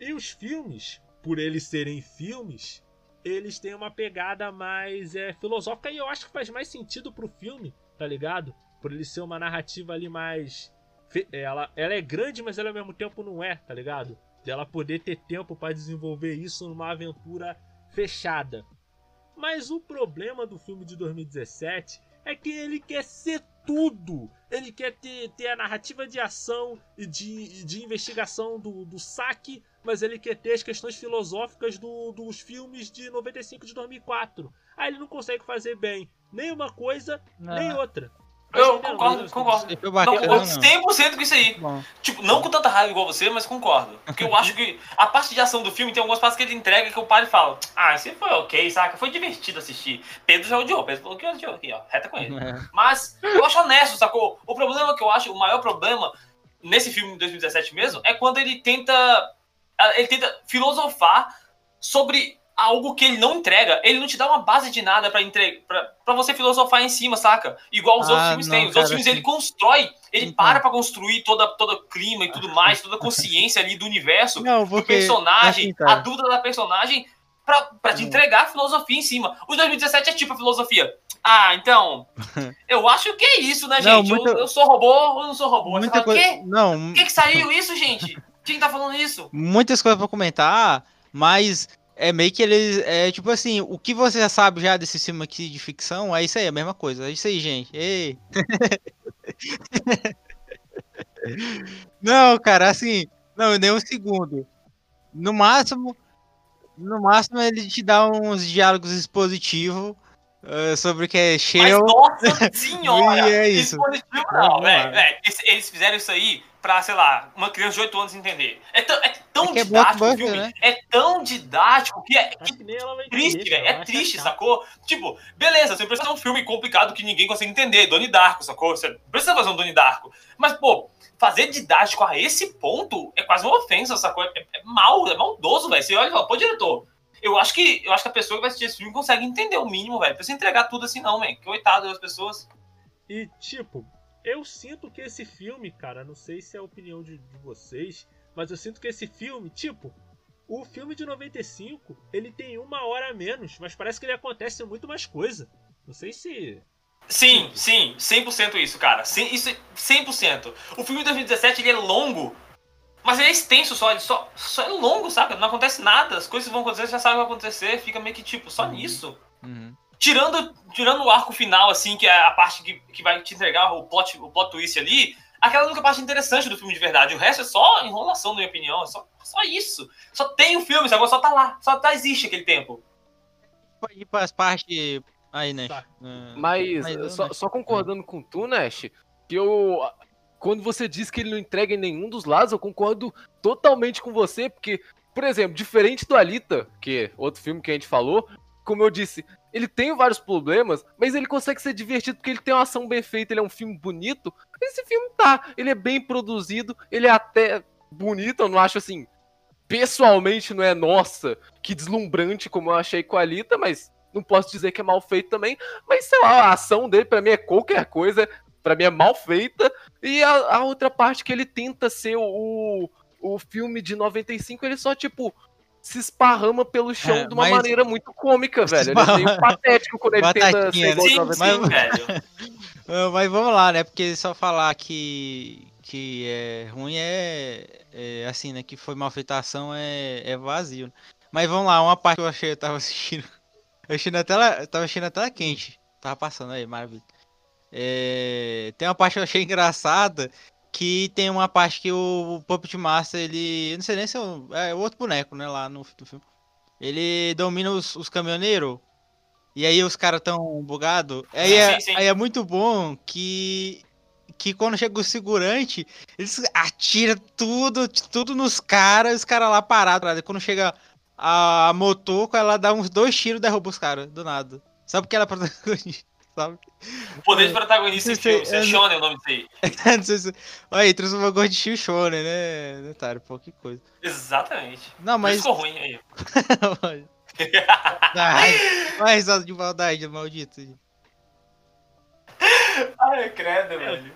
e os filmes, por eles serem filmes, eles têm uma pegada mais é, filosófica e eu acho que faz mais sentido pro filme, tá ligado? Por ele ser uma narrativa ali mais. Ela, ela é grande, mas ela ao mesmo tempo não é, tá ligado? De ela poder ter tempo para desenvolver isso numa aventura fechada. Mas o problema do filme de 2017 é que ele quer ser tudo. Ele quer ter, ter a narrativa de ação e de, de investigação do, do saque, mas ele quer ter as questões filosóficas do, dos filmes de 95 de 2004. Aí ele não consegue fazer bem nem uma coisa, não. nem outra. Eu concordo, concordo. Não, concordo 100% com isso aí. Bom. Tipo, não com tanta raiva igual você, mas concordo. Porque eu acho que a parte de ação do filme tem algumas partes que ele entrega que o pai fala: Ah, isso foi ok, saca? Foi divertido assistir. Pedro já odiou, Pedro falou que odiou aqui, ó. Reta com ele. É. Mas eu acho honesto, sacou? O problema que eu acho, o maior problema nesse filme de 2017 mesmo, é quando ele tenta. Ele tenta filosofar sobre algo que ele não entrega. Ele não te dá uma base de nada para entregar, para você filosofar em cima, saca? Igual os ah, outros filmes não, têm. Os cara, outros filmes assim... ele constrói, ele então... para para construir toda todo clima e tudo mais, toda a consciência ali do universo, não, do personagem, assim, a dúvida da personagem pra, pra te entregar a filosofia em cima. O 2017 é tipo a filosofia. Ah, então. Eu acho que é isso, né, gente? Não, muita... eu, eu, sou robô ou não sou robô? Muita coisa... Quê? Não. O que, que saiu isso, gente? Quem tá falando isso? Muitas coisas pra comentar, mas é meio que eles. É tipo assim, o que você já sabe já desse filme aqui de ficção, é isso aí, a mesma coisa. É isso aí, gente. Ei! não, cara, assim. Não, nem um segundo. No máximo. No máximo ele te dá uns diálogos expositivos uh, sobre o que é. Mas, nossa senhora! é isso. Expositivo não, velho. Eles fizeram isso aí pra, sei lá, uma criança de 8 anos entender. É, tão, é tão é, é didático o filme. Né? É tão didático que é que triste, velho. É triste, sacou? Tipo, beleza, você precisa fazer um filme complicado que ninguém consegue entender. Doni Darko, sacou? Você precisa fazer um Doni Darko. Mas, pô, fazer didático a esse ponto é quase uma ofensa, sacou? É, é mal, é maldoso, velho. Você olha e fala, pô, diretor. Eu acho que eu acho que a pessoa que vai assistir esse filme consegue entender o mínimo, velho. Precisa entregar tudo assim, não, velho. Coitado das pessoas. E, tipo, eu sinto que esse filme, cara, não sei se é a opinião de, de vocês, mas eu sinto que esse filme, tipo, o filme de 95, ele tem uma hora a menos, mas parece que ele acontece muito mais coisa. Não sei se. Sim, sim, 100% isso, cara. Isso 100%. O filme de 2017 ele é longo, mas ele é extenso só, ele só, só é longo, sabe? Não acontece nada, as coisas vão acontecer, você já sabe o que vai acontecer, fica meio que tipo, só uhum. nisso. Uhum. Tirando, tirando o arco final, assim, que é a parte que, que vai te entregar o plot, o plot twist ali, aquela é a única parte interessante do filme de verdade. O resto é só enrolação, na minha opinião. É só, só isso. Só tem o filme, agora só tá lá. Só tá, existe aquele tempo. E para as partes. Aí, Nash. Tá. Uh, mas, mas só, só, concordando com tu, Nash, que eu. Quando você diz que ele não entrega em nenhum dos lados, eu concordo totalmente com você, porque, por exemplo, diferente do Alita, que é outro filme que a gente falou, como eu disse, ele tem vários problemas, mas ele consegue ser divertido porque ele tem uma ação bem feita, ele é um filme bonito. Esse filme tá, ele é bem produzido, ele é até bonito, eu não acho assim. Pessoalmente não é nossa, que deslumbrante como eu achei com a Alita, mas não posso dizer que é mal feito também. Mas sei lá, a ação dele para mim é qualquer coisa, para mim é mal feita. E a, a, outra parte que ele tenta ser o, o filme de 95, ele só tipo se esparrama pelo chão é, de uma mas... maneira muito cômica, velho. Ele é meio patético quando ele tenta ser igual sim, sim, mas... velho. mas vamos lá, né? Porque só falar que, que é ruim é, é assim, né? Que foi malfeitação é, é vazio. Mas vamos lá, uma parte que eu achei, eu tava assistindo. Eu achei na tela, tava assistindo na tela quente. Tava passando aí, maravilha. É, tem uma parte que eu achei engraçada que tem uma parte que o Puppet Master, ele. Não sei nem se é, o, é outro boneco, né? Lá no, no filme. Ele domina os, os caminhoneiros. E aí os caras tão bugados. Aí, é, aí é muito bom que. Que quando chega o segurante, eles atiram tudo, tudo nos caras, os caras lá parados. Quando chega a Motoko, ela dá uns dois tiros e derruba os caras, do nada. Só porque ela é protagonista sabe? O poder de protagonista em filme, é Shonen o nome disso aí. não sei se... Olha aí, transformou Gordinho em Shonen, né, né Tário? Pô, que coisa. Exatamente. Não, mas... ficou ruim aí. Vai risada de maldade, maldito. Ai, credo, é, velho.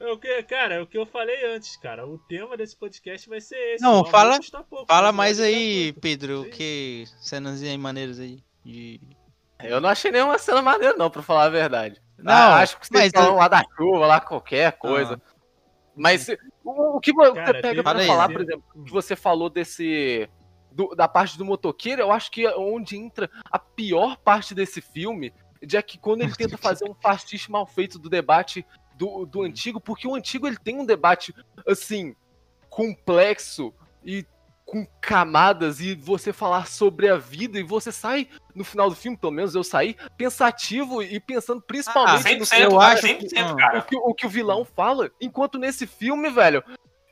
É o que, cara, é o que eu falei antes, cara. O tema desse podcast vai ser esse. Não, fala, pouco, fala mais aí, Pedro. O que cenas aí maneiras aí de eu não achei nenhuma cena maneira, não, pra falar a verdade. Não, ah, acho que vocês falam eu... lá da chuva, lá qualquer coisa. Ah. Mas o, o que você Cara, pega pra falar, por exemplo, que você falou desse. Do, da parte do motoqueiro, eu acho que é onde entra a pior parte desse filme, de é que quando ele tenta fazer um pastiche mal feito do debate do, do antigo, porque o antigo ele tem um debate assim complexo e com camadas e você falar sobre a vida e você sai no final do filme, pelo menos eu saí pensativo e pensando principalmente ah, no que eu acho que, o, que, o que o vilão fala, enquanto nesse filme, velho,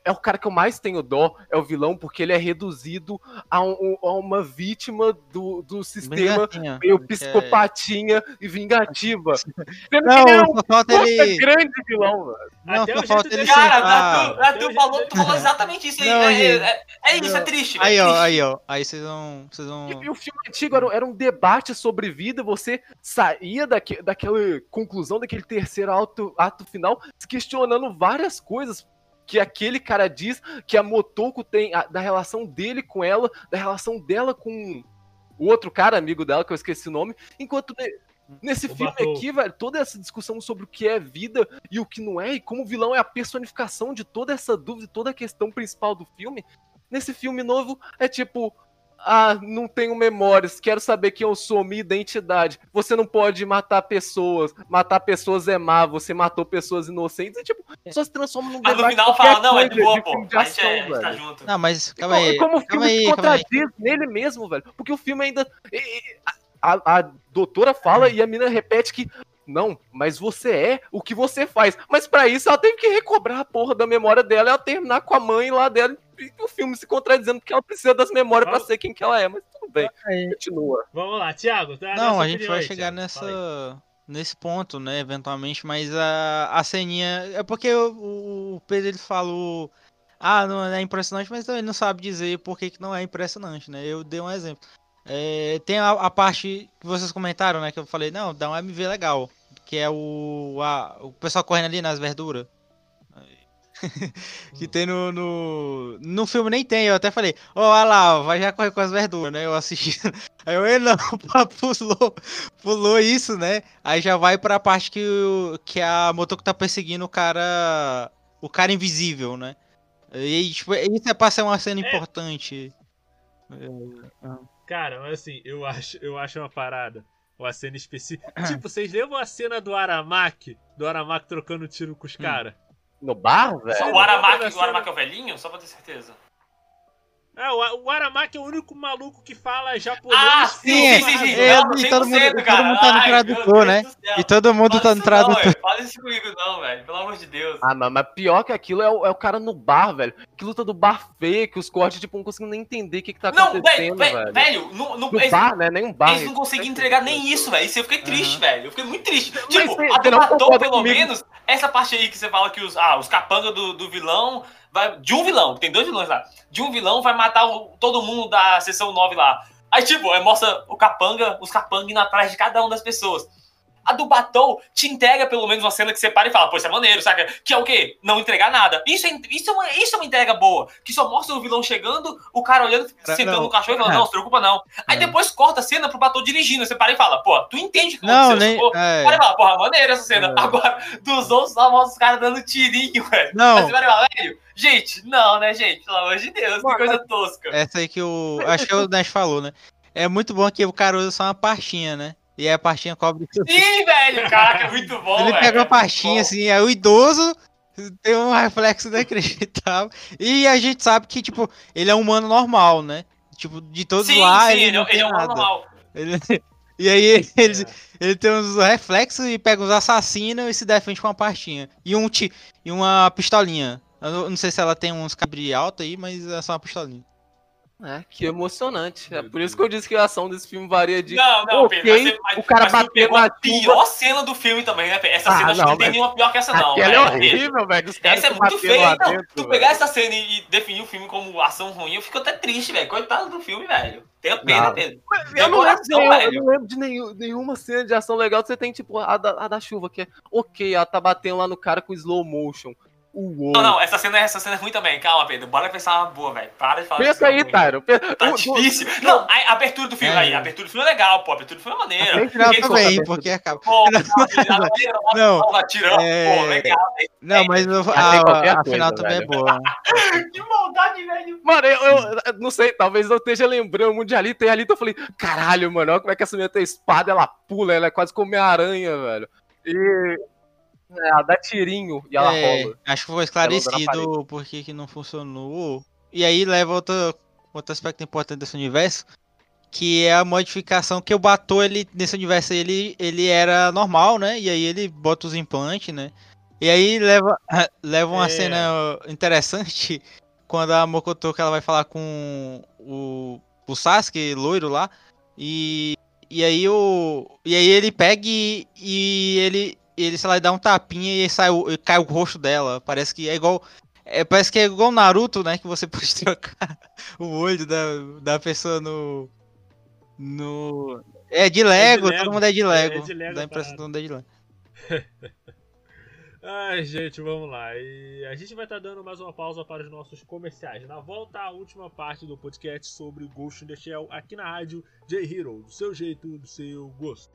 é o cara que eu mais tenho dó, é o vilão, porque ele é reduzido a, um, a uma vítima do, do sistema Vingatinha, meio psicopatinha é... e vingativa. Não, é um falta ele... grande vilão, velho. Não, só falta ele Cara, tu, tu, falou, tu falou exatamente isso aí. Não, é, é, é, isso, é triste. Aí, ó, aí, ó. Aí vocês vão. Vocês vão... E, e, o filme antigo era, era, um debate sobre vida, você saía daque, daquela conclusão, daquele terceiro ato, ato final, se questionando várias coisas que aquele cara diz que a Motoko tem, a, da relação dele com ela, da relação dela com o outro cara, amigo dela, que eu esqueci o nome, enquanto nesse o filme Batou. aqui, velho, toda essa discussão sobre o que é vida e o que não é, e como o vilão é a personificação de toda essa dúvida, toda a questão principal do filme, nesse filme novo é tipo, ah, não tenho memórias, quero saber quem eu sou, minha identidade. Você não pode matar pessoas, matar pessoas é má, você matou pessoas inocentes, e tipo, só se transforma num Mas no final fala, não, é de boa, pô, a gente, é, a gente tá junto. Não, mas calma aí. Como o filme aí, se contradiz nele mesmo, velho, porque o filme ainda... A, a doutora fala e a mina repete que não, mas você é o que você faz. Mas para isso ela teve que recobrar a porra da memória dela e ela terminar com a mãe lá dela e o filme se contradizendo porque ela precisa das memórias para ser quem que ela é, mas tudo bem. Continua. Vamos lá, Thiago. Tá não, a gente vai aí, chegar Thiago. nessa nesse ponto, né, eventualmente, mas a, a ceninha é porque o, o Pedro ele falou ah, não é impressionante, mas também não sabe dizer por que, que não é impressionante, né? Eu dei um exemplo. É, tem a, a, parte que vocês comentaram, né? Que eu falei, não, dá um MV legal. Que é o, a, o pessoal correndo ali nas verduras. que tem no, no. No filme nem tem, eu até falei, ó, oh, olha lá, vai já correr com as verduras, né? Eu assisti. Aí eu, não, pulou, pulou isso, né? Aí já vai pra parte que, o, que a Motoko tá perseguindo o cara. O cara invisível, né? E tipo, isso é pra ser uma cena é. importante. É, é. Cara, mas assim, eu acho, eu acho uma parada. Uma cena específica. tipo, vocês lembram a cena do Aramaki? Do Aramaki trocando tiro com os caras? No bar, velho? O Aramaki, o Aramaki é o velhinho? Só pra ter certeza. É, o, Aramaki é o único maluco que fala japonês. Ah, sim, sim, sim. sim. É, não, e todo, mundo, todo mundo tá no tradutor, né? E todo mundo tá no tradutor. Não, fala isso comigo não, velho. Pelo amor de Deus. Ah, mas, mas pior que aquilo é o, é o cara no bar, velho. Que luta do bar feio, que os cortes, tipo, não conseguem nem entender o que, que tá acontecendo, não, velho. Velho, no, no, no eles, bar, né? Nem um bar. Eles não conseguem entregar nem isso, velho. Isso eu fiquei triste, uhum. velho. Eu fiquei muito triste. Tipo, mas, a do Batom, pelo comigo. menos, essa parte aí que você fala que os, ah, os capangas do, do vilão vai, de um vilão, tem dois vilões lá. De um vilão vai matar o, todo mundo da sessão 9 lá. Aí, tipo, aí mostra o capanga, os capangas indo atrás de cada uma das pessoas. A do Batou te entrega pelo menos uma cena que você para e fala, pô, isso é maneiro, saca? Que é o quê? Não entregar nada. Isso é, isso é, uma, isso é uma entrega boa. Que só mostra o vilão chegando, o cara olhando, sentando no cachorro e falando, não, se preocupa não. Aí é. depois corta a cena pro Batou dirigindo. Você para e fala, pô, tu entende que não, nem, pô, é. Para e fala, porra, maneiro essa cena. É. Agora, dos outros, só mostra os caras dando tirinho, velho. Não. Aí você para e fala, velho, gente, não, né, gente? Pelo amor de Deus, que coisa tosca. Essa aí que o. Acho que o Nash falou, né? É muito bom que o cara usa só uma partinha, né? E aí a pastinha cobre tudo. Sim, velho! Caraca, é muito bom, Ele velho. pega uma pastinha assim, aí o idoso tem um reflexo inacreditável. E a gente sabe que, tipo, ele é um humano normal, né? Tipo, de todos sim, lá, sim, ele, ele, não ele é um nada. normal. Ele, e aí ele, é. ele tem uns reflexos e pega os assassinos e se defende com uma pastinha. E, um, e uma pistolinha. Eu não sei se ela tem uns cabri alto aí, mas é só uma pistolinha. É, que emocionante. É por isso que eu disse que a ação desse filme varia de. Não, não, okay, Pedro, mas, o cara mas bateu pegou na a pior cena do filme também, né? Essa Ah, cena acho não, que não tem mas- nenhuma pior que essa, não. Aquela é velho. horrível, velho. Os Essa é muito feia. Não, dentro, tu velho. pegar essa cena e, e definir o filme como ação ruim, eu fico até triste, velho. Coitado do filme, velho. Tenha pena, Não. Pedro. Eu não, lembro de, coração, nenhum- eu não lembro de nenhum- nenhuma cena de ação legal. Você tem, tipo, a da, a da chuva, que é ok, ela tá batendo lá no cara com slow motion. Uou. Não, não, essa cena, essa cena é ruim também. Calma, Pedro. Bora pensar uma boa, velho. Para de falar Pensa aí. Pe- Tá o- difícil. Não, a, a abertura do filme É. aí. A abertura do filme é legal, pô. A abertura do filme é maneira. Tem final Eles também, vão- porque acaba. Pô, Não, ela atirando, é- pô, legal. Não, mas eu- tem a, a coisa, final também é boa. Que maldade, velho. Mano, eu, eu- eu não sei, talvez eu esteja lembrando muito de Alita. E Alita eu falei, caralho, mano, olha como é que essa menina tem espada, ela pula, ela é quase como aranha, velho. E. É, ela dá tirinho e ela É, rola. acho que foi esclarecido por que que não funcionou. E aí leva outro, outro aspecto importante desse universo, que é a modificação que o Batou, ele, nesse universo, ele, ele era normal, né? E aí ele bota os implantes, né? E aí leva, leva uma É. cena interessante quando a Mokotoka ela vai falar com o, o Sasuke, loiro lá, e, e aí o e aí ele pega e, e ele ele sei lá dá um tapinha e sai cai o rosto dela. Parece que é igual é, parece que é igual Naruto, né, que você pode trocar o olho da, da pessoa no no é de Lego, Lego. todo mundo é de Lego. É de Lego Dá a impressão que todo mundo é de Lego. Ai, gente, vamos lá. E a gente vai estar dando mais uma pausa para os nossos comerciais. Na volta, a última parte do podcast sobre Ghost in the Shell aqui na rádio J-Hero. Do seu jeito, do seu gosto.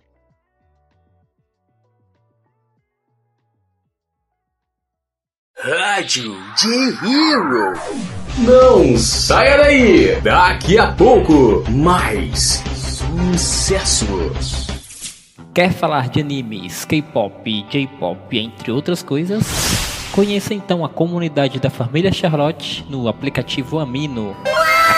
Rádio J-Hero. Não saia daí! Daqui a pouco, mais sucessos. Quer falar de animes, K-pop, J-pop, entre outras coisas? Conheça então a comunidade da família Charlotte no aplicativo Amino Na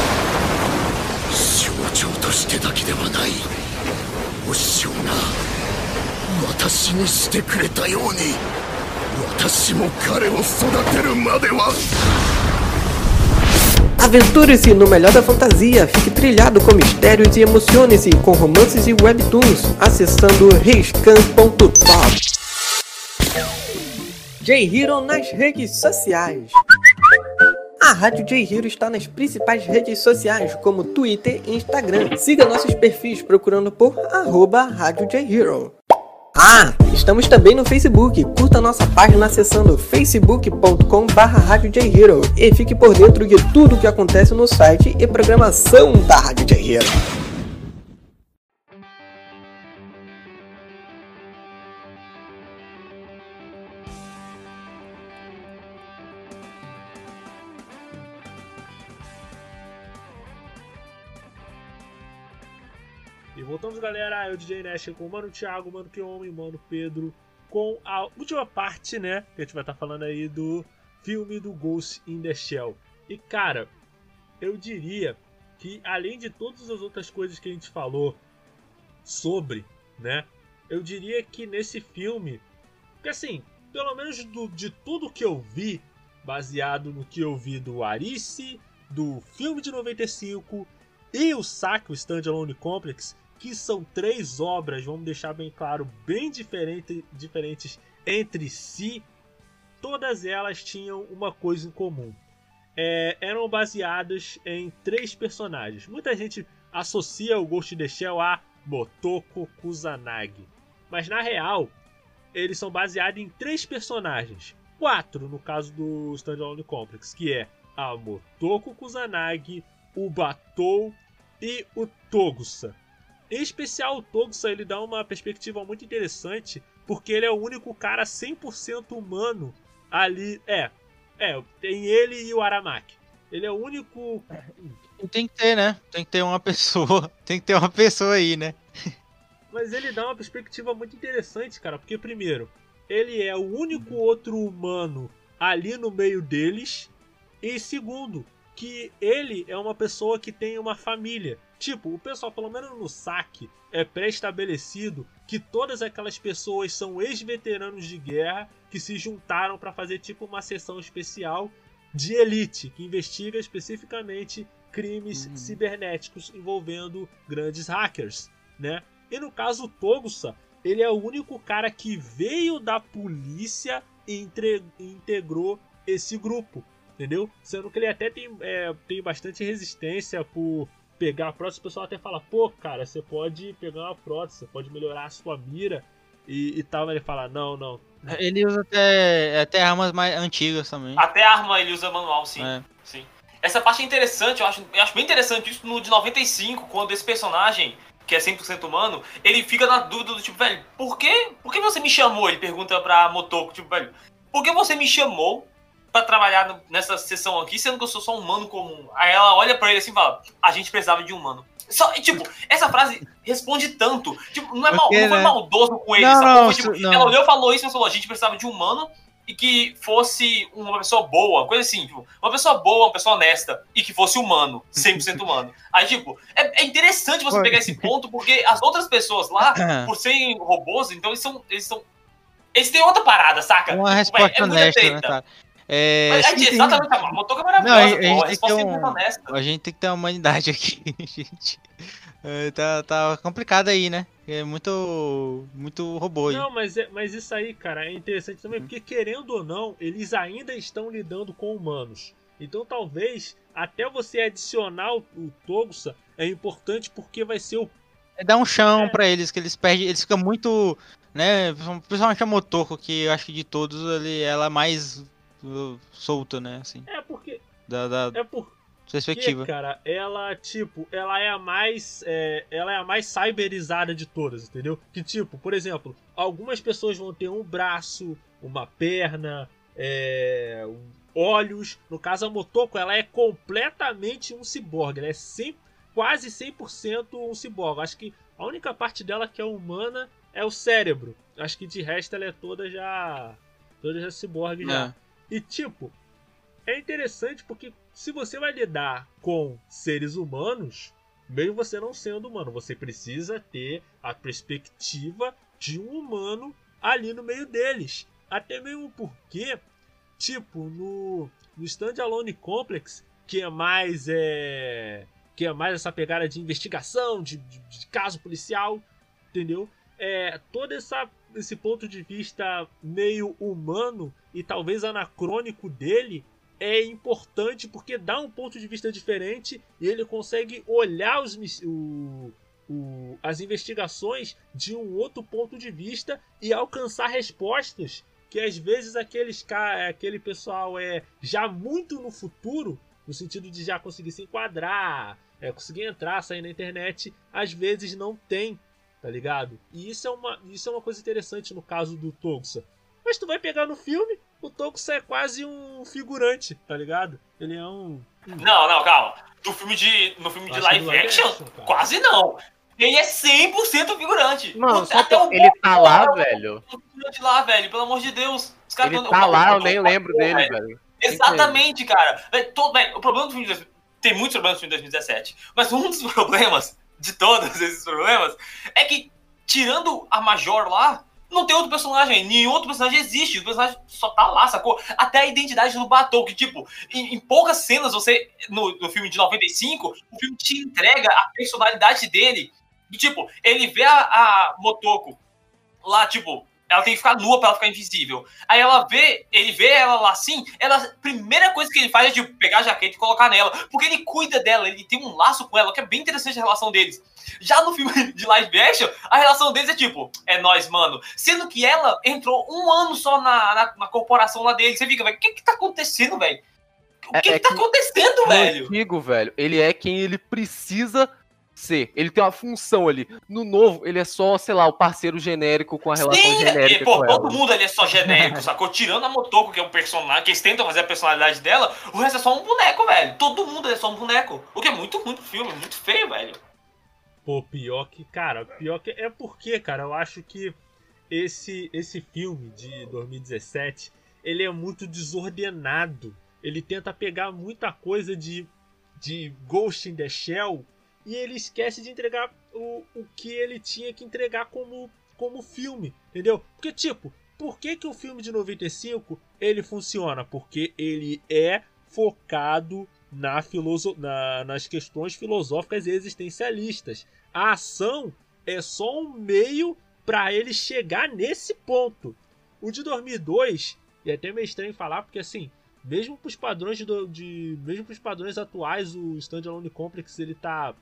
としてだけではないお師匠が私にしてくれたように私も彼を育てるまでは Aventure-se no melhor da fantasia, fique trilhado com mistérios e emocione-se com romances e webtoons acessando reiscan.top. J-Hero nas redes sociais. A Rádio J-Hero está nas principais redes sociais, como Twitter e Instagram. Siga nossos perfis procurando por arroba Rádio J-Hero. Ah, estamos também no Facebook. Curta nossa página acessando facebook.com barra e fique por dentro de tudo o que acontece no site e programação da Rádio J-Hero. E voltamos, galera. Eu, DJ Nash, com o Mano Thiago, Mano Kiyomi, Mano Pedro, com a última parte, né? Que a gente vai estar falando aí do filme do Ghost in the Shell. E, cara, eu diria que além de todas as outras coisas que a gente falou sobre, né? Eu diria que nesse filme, que assim, pelo menos do- de tudo que eu vi, baseado no que eu vi do Arice, do filme de 95 e o Saque, o Standalone Complex, que são três obras, vamos deixar bem claro, bem diferente, diferentes entre si, todas elas tinham uma coisa em comum. É, eram baseadas em três personagens. Muita gente associa o Ghost in the Shell a Motoko Kusanagi. Mas na real, eles são baseados em três personagens. Quatro no caso do Standalone Complex, que é a Motoko Kusanagi, o Batou e o Togusa. Em especial o Togusa, ele dá uma perspectiva muito interessante, porque ele é o único cara 100% humano ali. É, é, tem ele e o Aramaki. Ele é o único. Tem que ter, né? Tem que ter uma pessoa. Tem que ter uma pessoa aí, né? Mas ele dá uma perspectiva muito interessante, cara, porque primeiro, ele é o único outro humano ali no meio deles. E segundo, que ele é uma pessoa que tem uma família. Tipo, o pessoal, pelo menos no saque, é pré-estabelecido que todas aquelas pessoas são ex-veteranos de guerra que se juntaram para fazer tipo uma sessão especial de elite que investiga especificamente crimes uhum. cibernéticos envolvendo grandes hackers, né? E no caso Togusa, ele é o único cara que veio da polícia e entre... integrou esse grupo, entendeu? Sendo que ele até tem, é, tem bastante resistência por pegar a prótese. O pessoal até fala, pô, cara, você pode pegar uma prótese, você pode melhorar a sua mira e, e tal. Mas ele fala, não, não. Ele usa até, até armas mais antigas também. Até arma ele usa manual, sim. É. sim. Essa parte é interessante, eu acho, eu acho bem interessante isso no de 95, quando esse personagem que é 100% humano, ele fica na dúvida do tipo, velho, por que, por que você me chamou? Ele pergunta pra Motoko, tipo, velho, por que você me chamou para trabalhar nessa sessão aqui, sendo que eu sou só um humano comum? Aí ela olha para ele assim e fala, a gente precisava de um humano. Só, tipo, essa frase responde tanto. Tipo, não, é mal, não foi né? maldoso com ele, não, não, foi, tipo, não. Ela olhou e falou isso, mas falou, a gente precisava de um humano e que fosse uma pessoa boa, coisa assim, tipo, uma pessoa boa, uma pessoa honesta, e que fosse humano, 100% humano. Aí, tipo, é, é interessante você pegar esse ponto, porque as outras pessoas lá, por serem robôs, então eles são. Eles são. Eles têm outra parada, saca? Uma tipo, resposta é, honesta, né, cara? É, Mas, sim, exatamente, a motoca é maravilhosa, não, a, a, gente a, é um, honesta. A gente tem que ter uma humanidade aqui, gente. É, tá, tá complicado aí, né? É muito, muito robô aí. Não, mas, é, mas isso aí, cara, é interessante também, porque querendo ou não, eles ainda estão lidando com humanos. Então talvez até você adicionar o, o Togusa é importante porque vai ser o. É dar um chão é. para eles, que eles perdem. Eles ficam muito. né? Principalmente a Motoko, que eu acho que de todos ele, ela é mais solta, né? Assim, é porque. Da, da... É por, perspectiva. cara, ela, tipo, ela é a mais. É, ela é a mais cyberizada de todas, entendeu? Que, tipo, por exemplo, algumas pessoas vão ter um braço, uma perna, é, olhos. No caso, a Motoko, ela é completamente um ciborgue. Ela é 100, quase 100% um ciborgue. Acho que a única parte dela que é humana é o cérebro. Acho que de resto ela é toda já. Toda já ciborgue já. E tipo, é interessante porque se você vai lidar com seres humanos, mesmo você não sendo humano, você precisa ter a perspectiva de um humano ali no meio deles. Até mesmo porque, tipo, no, no Standalone Complex, que é mais é, que é mais essa pegada de investigação, de, de, de caso policial, entendeu? É, todo essa, esse ponto de vista meio humano e talvez anacrônico dele é importante porque dá um ponto de vista diferente e ele consegue olhar os, o, o, as investigações de um outro ponto de vista e alcançar respostas que às vezes aqueles aquele pessoal é já muito no futuro, no sentido de já conseguir se enquadrar, é, conseguir entrar, sair na internet, às vezes não tem, tá ligado? E isso é uma, isso é uma coisa interessante no caso do Togusa. Mas tu vai pegar no filme, o Tokusa é quase um figurante, tá ligado? Ele é um. Não, não, calma. No filme de, no filme de live, live, action, action quase não. Ele é 100% figurante. Mano, só até o ele tá lá, lá, velho. De lá, velho, pelo amor de Deus. Os ele tão, tá lá, eu nem lembro dele, velho. velho. Exatamente, cara. Velho, todo, velho, o problema do filme de tem muitos problemas no filme de 2017, mas um dos problemas de todos esses problemas é que tirando a Major lá, não tem outro personagem, nenhum outro personagem existe, o personagem só tá lá, sacou? Até a identidade do Batou, que, tipo, em, em, poucas cenas você, no, no filme de 95, o filme te entrega a personalidade dele. Tipo, ele vê a, a Motoko lá, tipo, ela tem que ficar nua para ela ficar invisível. Aí ela vê, ele vê ela lá assim, ela, a primeira coisa que ele faz é tipo, pegar a jaqueta e colocar nela. Porque ele cuida dela, ele tem um laço com ela, que é bem interessante a relação deles. Já no filme de live action, a relação deles é tipo, é nós, mano. Sendo que ela entrou um ano só na, na, na corporação lá dele. Você fica, velho, o que que tá acontecendo, velho? o que, é, que tá acontecendo, velho? O antigo, velho, ele é quem ele precisa ser. Ele tem uma função ali. No novo, ele é só, sei lá, o parceiro genérico com a relação Sim, genérica. E, pô, todo ela. mundo ali é só genérico, sacou? Tirando a Motoko, que é um personagem, que eles tentam fazer a personalidade dela, o resto é só um boneco, velho. Todo mundo é só um boneco. O que é muito ruim pro filme, muito feio, velho. Pô, pior que, cara, pior que é porque, cara, eu acho que esse esse filme de 2017, ele é muito desordenado. Ele tenta pegar muita coisa de de Ghost in the Shell e ele esquece de entregar o, o que ele tinha que entregar como, como filme, entendeu? Porque, tipo, por que, que o filme de 95 ele funciona? Porque ele é focado na filoso na, nas questões filosóficas e existencialistas. A ação é só um meio para ele chegar nesse ponto. O de 2002, e é até meio estranho falar, porque assim, mesmo para os padrões de, de mesmo para os padrões atuais, o Standalone Complex ele tá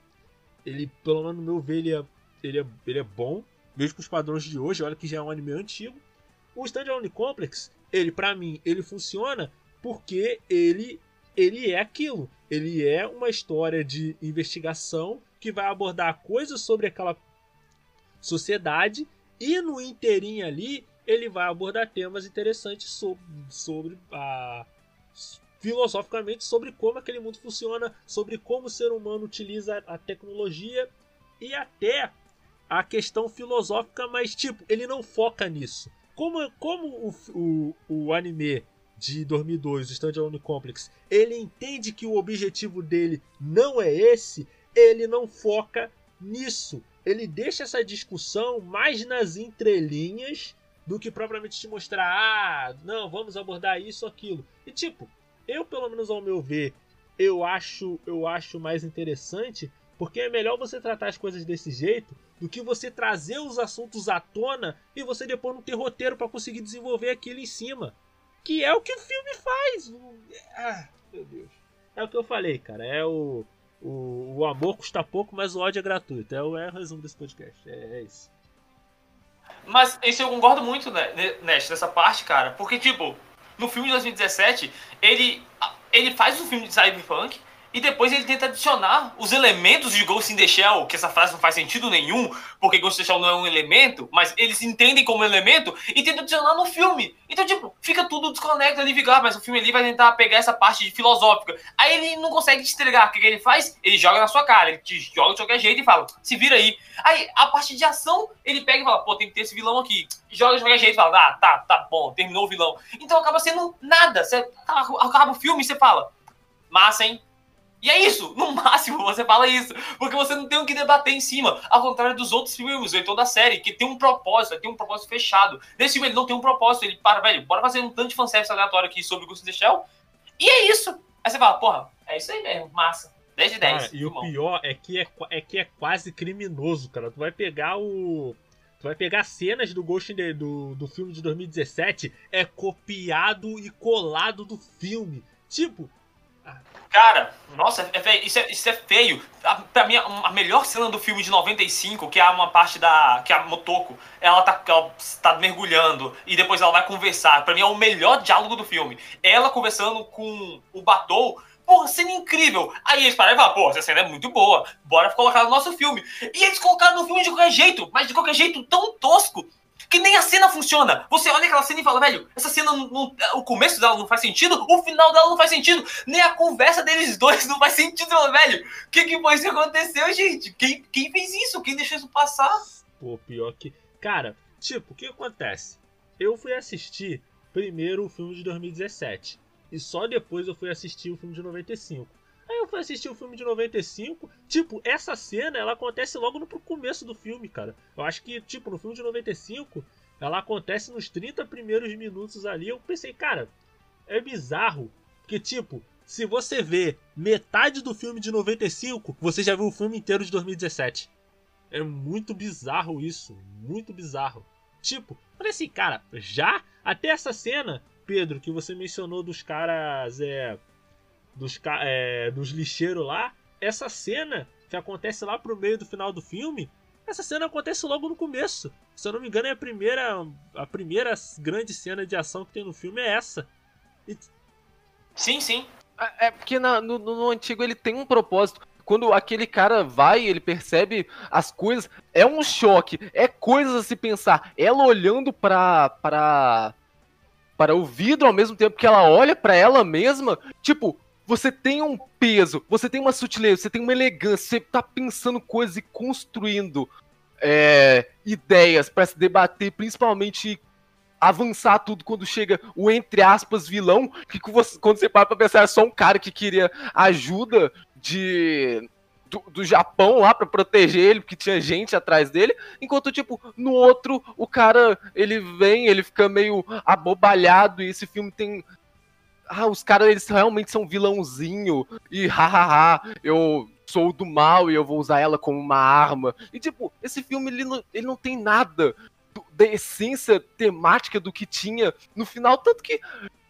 ele, pelo menos no meu ver, ele é, ele é, ele é bom, mesmo com os padrões de hoje, olha que já é um anime antigo. O Standalone Complex, ele para mim, ele funciona porque ele ele é aquilo. Ele é uma história de investigação que vai abordar coisas sobre aquela sociedade e no inteirinho ali ele vai abordar temas interessantes sobre, sobre a filosoficamente sobre como aquele mundo funciona, sobre como o ser humano utiliza a tecnologia e até a questão filosófica, mas tipo, ele não foca nisso. Como, como o, o, o anime de 2002, o Standalone Complex, ele entende que o objetivo dele não é esse, ele não foca nisso. Ele deixa essa discussão mais nas entrelinhas do que propriamente te mostrar, ah, não, vamos abordar isso ou aquilo. E tipo, eu, pelo menos ao meu ver, eu acho, eu acho mais interessante, porque é melhor você tratar as coisas desse jeito do que você trazer os assuntos à tona e você depois não ter roteiro para conseguir desenvolver aquilo em cima. Que é o que o filme faz. Ah, meu Deus. É o que eu falei, cara. É o, o, o amor custa pouco, mas o ódio é gratuito. É o, é o resumo desse podcast. É, é isso. Mas isso eu concordo muito, né, nessa parte, cara. Porque, tipo, no filme de 2017, ele, ele faz um filme de cyberpunk e depois ele tenta adicionar os elementos de Ghost in the Shell, que essa frase não faz sentido nenhum, porque Ghost in the Shell não é um elemento, mas eles entendem como elemento e tenta adicionar no filme. Então, tipo, fica tudo desconectado ali, fica, ah, mas o filme ali vai tentar pegar essa parte filosófica. Aí ele não consegue te entregar. O que, que ele faz? Ele joga na sua cara, ele te joga de qualquer jeito e fala, se vira aí. Aí a parte de ação, ele pega e fala, pô, tem que ter esse vilão aqui. Joga de qualquer jeito e fala, ah, tá, tá bom, terminou o vilão. Então acaba sendo nada. Você acaba o filme e você fala, massa, hein? E é isso, no máximo você fala isso, porque você não tem o que debater em cima, ao contrário dos outros filmes, ou então da série, que tem um propósito, tem um propósito fechado. Nesse filme ele não tem um propósito, ele para, velho, bora fazer um tanto de fanservice aleatório aqui sobre Ghost in the Shell, e é isso. Aí você fala, porra, é isso aí mesmo, massa. 10 de 10. Cara, e o pior é que é, é que é quase criminoso, cara. Tu vai pegar o. Tu vai pegar cenas do Ghost the, do, do filme de 2017, é copiado e colado do filme. Tipo, Cara, nossa, é, isso, é, isso é feio. Pra mim, a melhor cena do filme de 95, que é uma parte da. que a Motoko, ela tá, ela tá mergulhando e depois ela vai conversar. Pra mim é o melhor diálogo do filme. Ela conversando com o Batou. Porra, cena incrível. Aí eles pararam e falaram, pô, essa cena é muito boa. Bora colocar no nosso filme. E eles colocaram no filme de qualquer jeito, mas de qualquer jeito tão tosco que nem a cena funciona. Você olha aquela cena e fala, velho, essa cena, não, não, o começo dela não faz sentido, o final dela não faz sentido, nem a conversa deles dois não faz sentido, velho. O que, que foi isso que aconteceu, gente? Quem, quem fez isso? Quem deixou isso passar? Pô, pior que. Cara, tipo, o que acontece? Eu fui assistir primeiro o filme de 2017. E só depois eu fui assistir o filme de 95. Aí eu fui assistir o filme de 95. Tipo, essa cena ela acontece logo no começo do filme, cara. Eu acho que, tipo, no filme de 95, ela acontece nos 30 primeiros minutos ali. Eu pensei, cara, é bizarro. Porque, tipo, se você vê metade do filme de 95, você já viu o filme inteiro de 2017. É muito bizarro isso. Muito bizarro. Tipo, falei assim, cara, já até essa cena, Pedro, que você mencionou dos caras é, dos, é, dos lixeiros lá, essa cena que acontece lá pro meio do final do filme, essa cena acontece logo no começo. Se eu não me engano, é a primeira, a primeira grande cena de ação que tem no filme é essa. E... Sim, sim. É, é porque na, no, no antigo ele tem um propósito quando aquele cara vai, ele percebe as coisas, é um choque, é coisas a se pensar. Ela olhando pra, pra, para o vidro ao mesmo tempo que ela olha para ela mesma, tipo, você tem um peso, você tem uma sutileza, você tem uma elegância, você tá pensando coisas e construindo é, ideias para se debater, principalmente avançar tudo quando chega o entre aspas vilão, que quando você para pra pensar é só um cara que queria ajuda de do, do, Japão lá para proteger ele, porque tinha gente atrás dele, enquanto, tipo, no outro, o cara, ele vem, ele fica meio abobalhado, e esse filme tem... Ah, os caras, eles realmente são vilãozinho, e hahaha, eu sou do mal e eu vou usar ela como uma arma. E, tipo, esse filme, ele não, ele não tem nada da essência temática do que tinha no final, tanto que...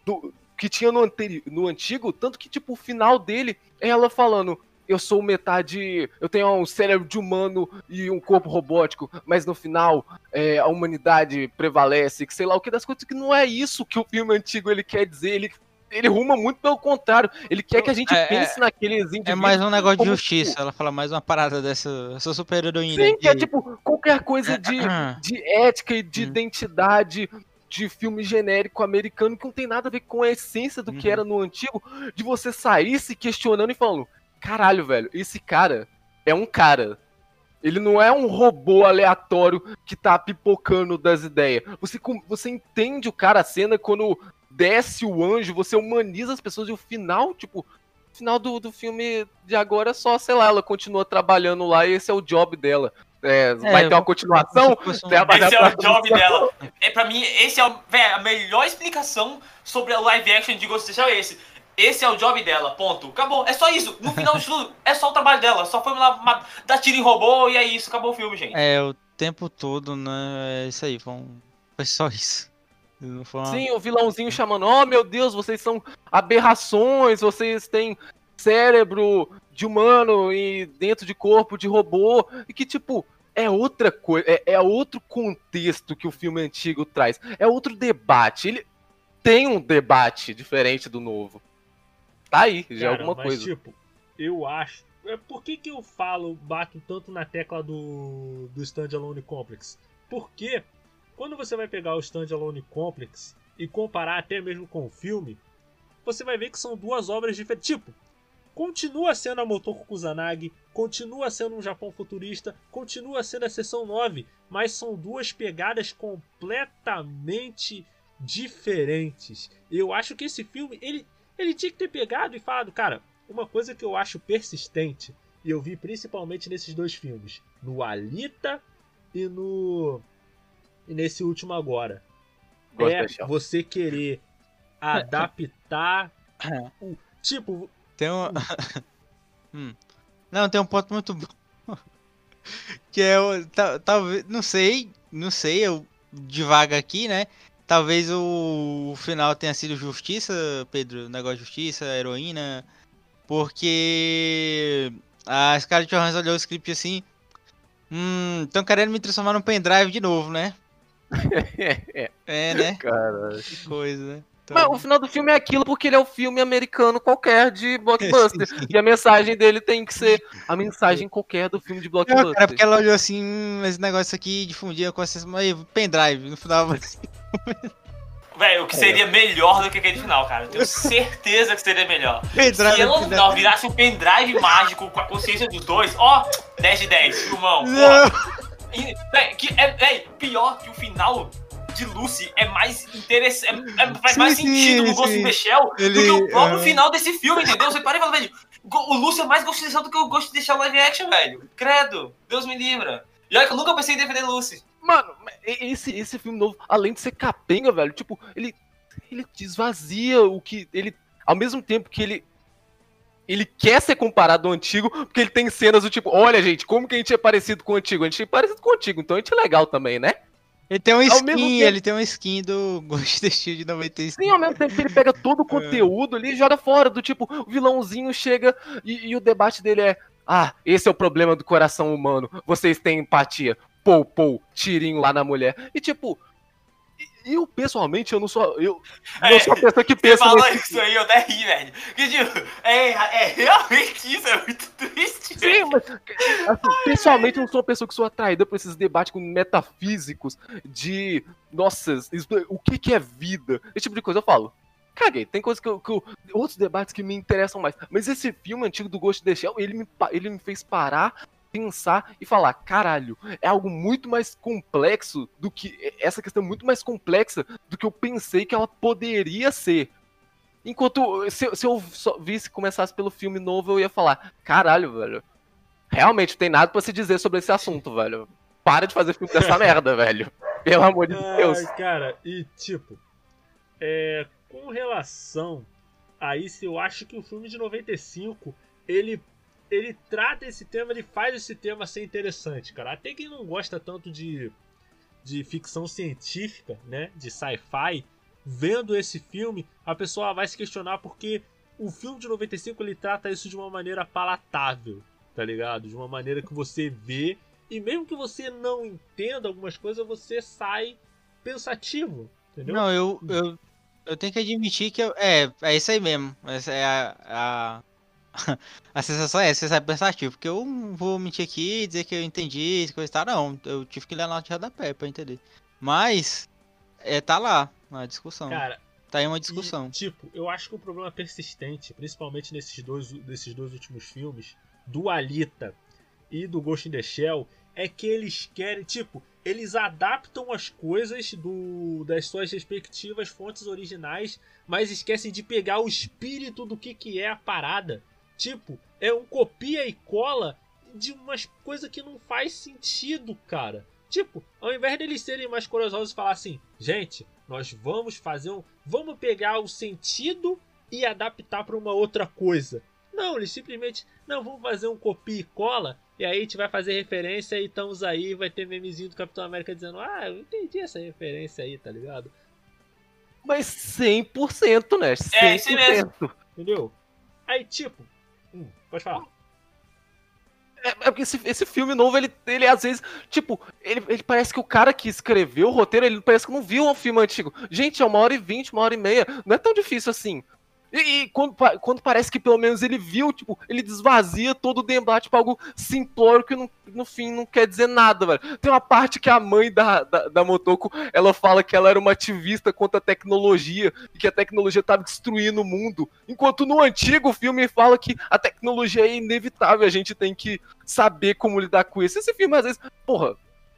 Do, que tinha no, anteri no antigo, tanto que, tipo, o final dele é ela falando: eu sou metade. Eu tenho um cérebro de humano e um corpo robótico, mas no final é, a humanidade prevalece, que sei lá o que das coisas, que não é isso que o filme antigo ele quer dizer. Ele, ele ruma muito pelo contrário. Ele quer que a gente é, pense é, naqueles indivíduos. É mais um negócio de justiça. Tipo, ela fala mais uma parada dessa. Essa super heroína. Sim, que é tipo qualquer coisa de, de ética e de hum. identidade de filme genérico americano que não tem nada a ver com a essência do uhum. que era no antigo, de você sair se questionando e falando: caralho, velho, esse cara é um cara. Ele não é um robô aleatório que tá pipocando das ideias. Você, você entende o cara, a cena, quando desce o anjo, você humaniza as pessoas e o final, tipo, o final do, do filme de agora é só, sei lá, ela continua trabalhando lá e esse é o job dela. É, é, vai ter uma continuação. Esse é o job dela. É, pra mim, esse é o, véio, a melhor explicação sobre a live action de Ghost Shell é esse. Esse é o job dela, ponto. Acabou. É só isso. No final de tudo, é só o trabalho dela. Só foi lá dar tiro em robô e é isso. Acabou o filme, gente. É, o tempo todo, né? É isso aí. Foi, foi só isso. Uma... Sim, o vilãozinho chamando: Oh meu Deus, vocês são aberrações, vocês têm cérebro de humano e dentro de corpo de robô. E que, tipo, é outra coisa, é, é, outro contexto que o filme antigo traz. É outro debate. Ele tem um debate diferente do novo. Tá aí, já é Cara, é alguma mas, coisa. Tipo, eu acho. É, por que, que eu falo, bato tanto na tecla do, do Standalone Complex? Porque quando você vai pegar o Standalone Complex e comparar até mesmo com o filme, você vai ver que são duas obras diferentes. Tipo, continua sendo a Motoko Kusanagi, continua sendo um Japão futurista, continua sendo a seção 9, mas são duas pegadas completamente diferentes. Eu acho que esse filme, ele, ele tinha que ter pegado e falado, cara, uma coisa que eu acho persistente, e eu vi principalmente nesses dois filmes, no Alita e no e nesse último agora, é você querer adaptar o tipo tem um hum. Não, tem um ponto muito bom. que é o talvez, não sei, não sei, eu devaga aqui, né? Talvez o, o final tenha sido justiça, Pedro, negócio de justiça, heroína, porque a Scarlett Johansson olhou o script assim, hum, estão querendo me transformar num pendrive de novo, né? É, é, né? Cara, que coisa, né? Então... Mas o final do filme é aquilo porque ele é um filme americano qualquer de blockbuster. e a mensagem dele tem que ser a mensagem qualquer do filme de blockbuster. Não, cara, porque ela olhou assim, hum, esse negócio aqui difundia com essas pendrive no final. Velho, o que seria melhor do que aquele final, cara. Eu tenho certeza que seria melhor. Pendrive Se ela no final virasse um pendrive mágico com a consciência dos dois, ó, 10 de 10, filmão. E, que é, véio, pior que o final de Lucy é mais interessante. É, é, faz sim, mais sentido no Ghost in the Shell Ele, do que o próprio uh... final desse filme, entendeu? Você para e fala, velho, o Lucy é mais Ghost in the Shell do que o Ghost in the Shell live action, velho. Credo, Deus me livra. E olha que eu nunca pensei em defender Lucy. Mano, esse, esse filme novo, além de ser capenga, velho, tipo, ele, ele esvazia o que. Ele. Ao mesmo tempo que ele. Ele quer ser comparado ao antigo, porque ele tem cenas do tipo, olha, gente, como que a gente é parecido com o antigo? A gente é parecido com o antigo, então a gente é legal também, né? Ele tem um skin, tempo... ele tem um skin do Ghost de 95. Sim, ao mesmo tempo que ele pega todo o conteúdo ali e joga fora, do tipo, o vilãozinho chega e, e, o debate dele é, ah, esse é o problema do coração humano, vocês têm empatia pou, pou, tirinho lá na mulher. E tipo, eu, pessoalmente, eu não sou. Eu não sou a pessoa que pensa. Você falou isso aí, eu até ri, velho. Que, tipo, é, é realmente isso, é muito triste. Sim, mas assim, pessoalmente eu não sou uma pessoa que sou atraída por esses debates com metafísicos de. Nossa, isso, o que, que é vida? Esse tipo de coisa eu falo. Caguei, tem coisas que, eu, que eu, Outros debates que me interessam mais. Mas esse filme antigo do Ghost in the Shell, ele me, ele me fez parar pensar e falar, caralho, é algo muito mais complexo do que essa questão é muito mais complexa do que eu pensei que ela poderia ser. Enquanto se, se eu só visse começasse pelo filme novo, eu ia falar, caralho, velho. Realmente tem nada para se dizer sobre esse assunto, velho. Para de fazer filme dessa merda, velho. Pelo amor de Deus. cara, e tipo, é, com relação a isso, eu acho que o filme de 95 ele ele trata esse tema, ele faz esse tema ser interessante, cara. Até quem não gosta tanto de, de ficção científica, né, de sci-fi, vendo esse filme, a pessoa vai se questionar porque o filme de 95 ele trata isso de uma maneira palatável, tá ligado? De uma maneira que você vê e mesmo que você não entenda algumas coisas, você sai pensativo, entendeu? Não, eu, eu, eu tenho que admitir que eu, é, é isso aí mesmo. Essa é a, a a sensação é essa, você sabe pensativo, porque eu não vou mentir aqui e dizer que eu entendi, coisa e tal, não. Eu tive que ler a nota de rodapé pra entender. Mas, é, tá lá, a discussão. Cara, tá aí uma discussão. E, tipo, eu acho que o problema persistente, principalmente nesses dois, desses dois últimos filmes, do Alita e do Ghost in the Shell, é que eles querem, tipo, eles adaptam as coisas do, das suas respectivas fontes originais, mas esquecem de pegar o espírito do que, que é a parada. Tipo, é um copia e cola de umas coisas que não faz sentido, cara. Tipo, ao invés deles serem mais corajosos e falar assim, gente, nós vamos fazer um. Vamos pegar o sentido e adaptar para uma outra coisa. Não, eles simplesmente. Não, vamos fazer um copia e cola. E aí a gente vai fazer referência e estamos aí. Vai ter memezinho do Capitão América dizendo: Ah, eu entendi essa referência aí, tá ligado? Mas 100%, né? 100%. É, isso mesmo. Entendeu? Aí, tipo, pode falar. É, é, porque esse, esse filme novo, ele, ele às vezes, tipo, ele, ele parece que o cara que escreveu o roteiro, ele parece que não viu um filme antigo. Gente, é uma hora e vinte, uma hora e meia. Não é tão difícil assim. E, e, quando, quando parece que pelo menos ele viu, tipo, ele desvazia todo o debate pra algo simplório que no, no fim não quer dizer nada, velho. Tem uma parte que a mãe da, da, da, Motoko, ela fala que ela era uma ativista contra a tecnologia e que a tecnologia tava destruindo o mundo. Enquanto no antigo filme fala que a tecnologia é inevitável, a gente tem que saber como lidar com isso. Esse filme, às vezes, porra,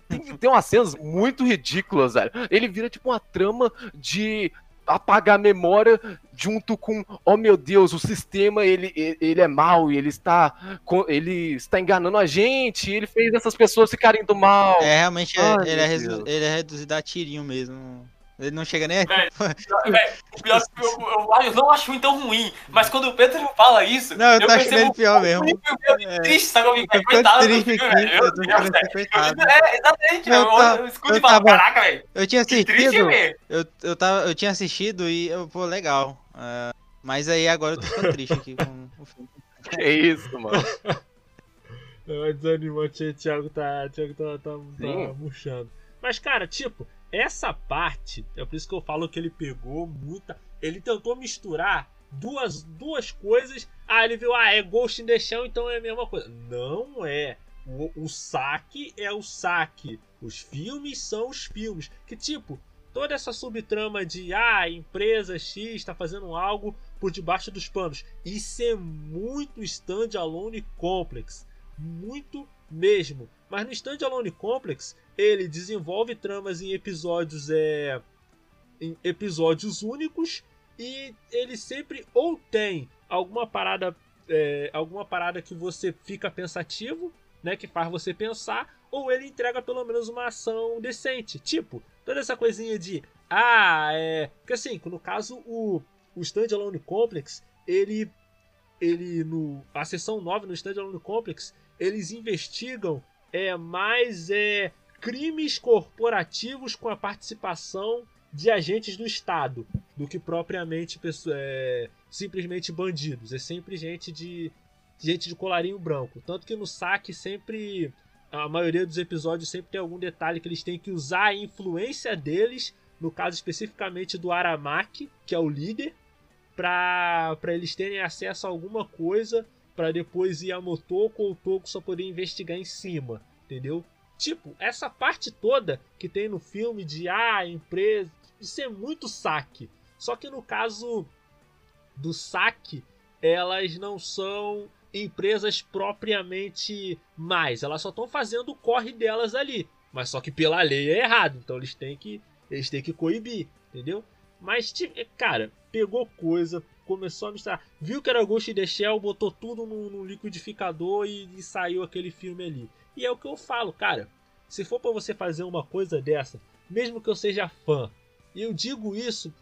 tem, tem umas cenas muito ridículas, velho. Ele vira tipo uma trama de apagar a memória junto com, oh meu Deus, o sistema ele, ele é mal e ele está ele está enganando a gente, ele fez essas pessoas ficarem do mal. É, realmente Ai, ele, é ele é reduzido a tirinho mesmo. Ele não chega nem. Véio, véio, pior que eu, eu, eu, não acho tão ruim, mas quando o Pedro fala isso. Não, eu, eu tô achando ele pior mesmo. É triste, sabe? Eu fico coitado do filme, velho. Eu, eu, eu, é, exatamente, eu, eu, eu escuto e falo, caraca, velho. Eu tinha assistido. Eu, eu, tava, eu tinha assistido e, eu, pô, legal. Uh, mas aí agora eu tô ficando triste aqui com o filme. É isso, mano. É desanimante, o Thiago tá, Thiago tá, tá, tá murchando. Mas, cara, tipo, essa parte, é por isso que eu falo que ele pegou muita. Ele tentou misturar duas, duas coisas. Ah, ele viu, ah, é Ghost in the Shell, então é a mesma coisa. Não é. O, o saque é o saque. Os filmes são os filmes. Que tipo, toda essa subtrama de ah, empresa X está fazendo algo por debaixo dos panos. Isso é muito standalone complex. Muito mesmo. Mas no Standalone Complex, ele desenvolve tramas em episódios é em episódios únicos e ele sempre ou tem alguma parada é, alguma parada que você fica pensativo, né, que faz você pensar, ou ele entrega pelo menos uma ação decente. Tipo, toda essa coisinha de ah, é, porque assim, no caso o o Standalone Complex, ele ele no a seção 9 no Standalone Complex, eles investigam é mais é, crimes corporativos com a participação de agentes do Estado do que propriamente é, simplesmente bandidos. É sempre gente de gente de colarinho branco. Tanto que no saque sempre a maioria dos episódios sempre tem algum detalhe que eles têm que usar a influência deles no caso especificamente do Aramaki, que é o líder, para eles terem acesso a alguma coisa para depois ir a Motoko ou o Toko só poder investigar em cima, entendeu? Tipo, essa parte toda que tem no filme de ah, empresa, isso é muito saque. Só que no caso do saque, elas não são empresas propriamente mais, elas só estão fazendo o corre delas ali, mas só que pela lei é errado, então eles têm que eles têm que coibir, entendeu? Mas cara, pegou coisa, começou a misturar, viu que era Ghost in the Shell, botou tudo no, no liquidificador e, e saiu aquele filme ali. E é o que eu falo, cara. Se for para você fazer uma coisa dessa, mesmo que eu seja fã, e eu digo isso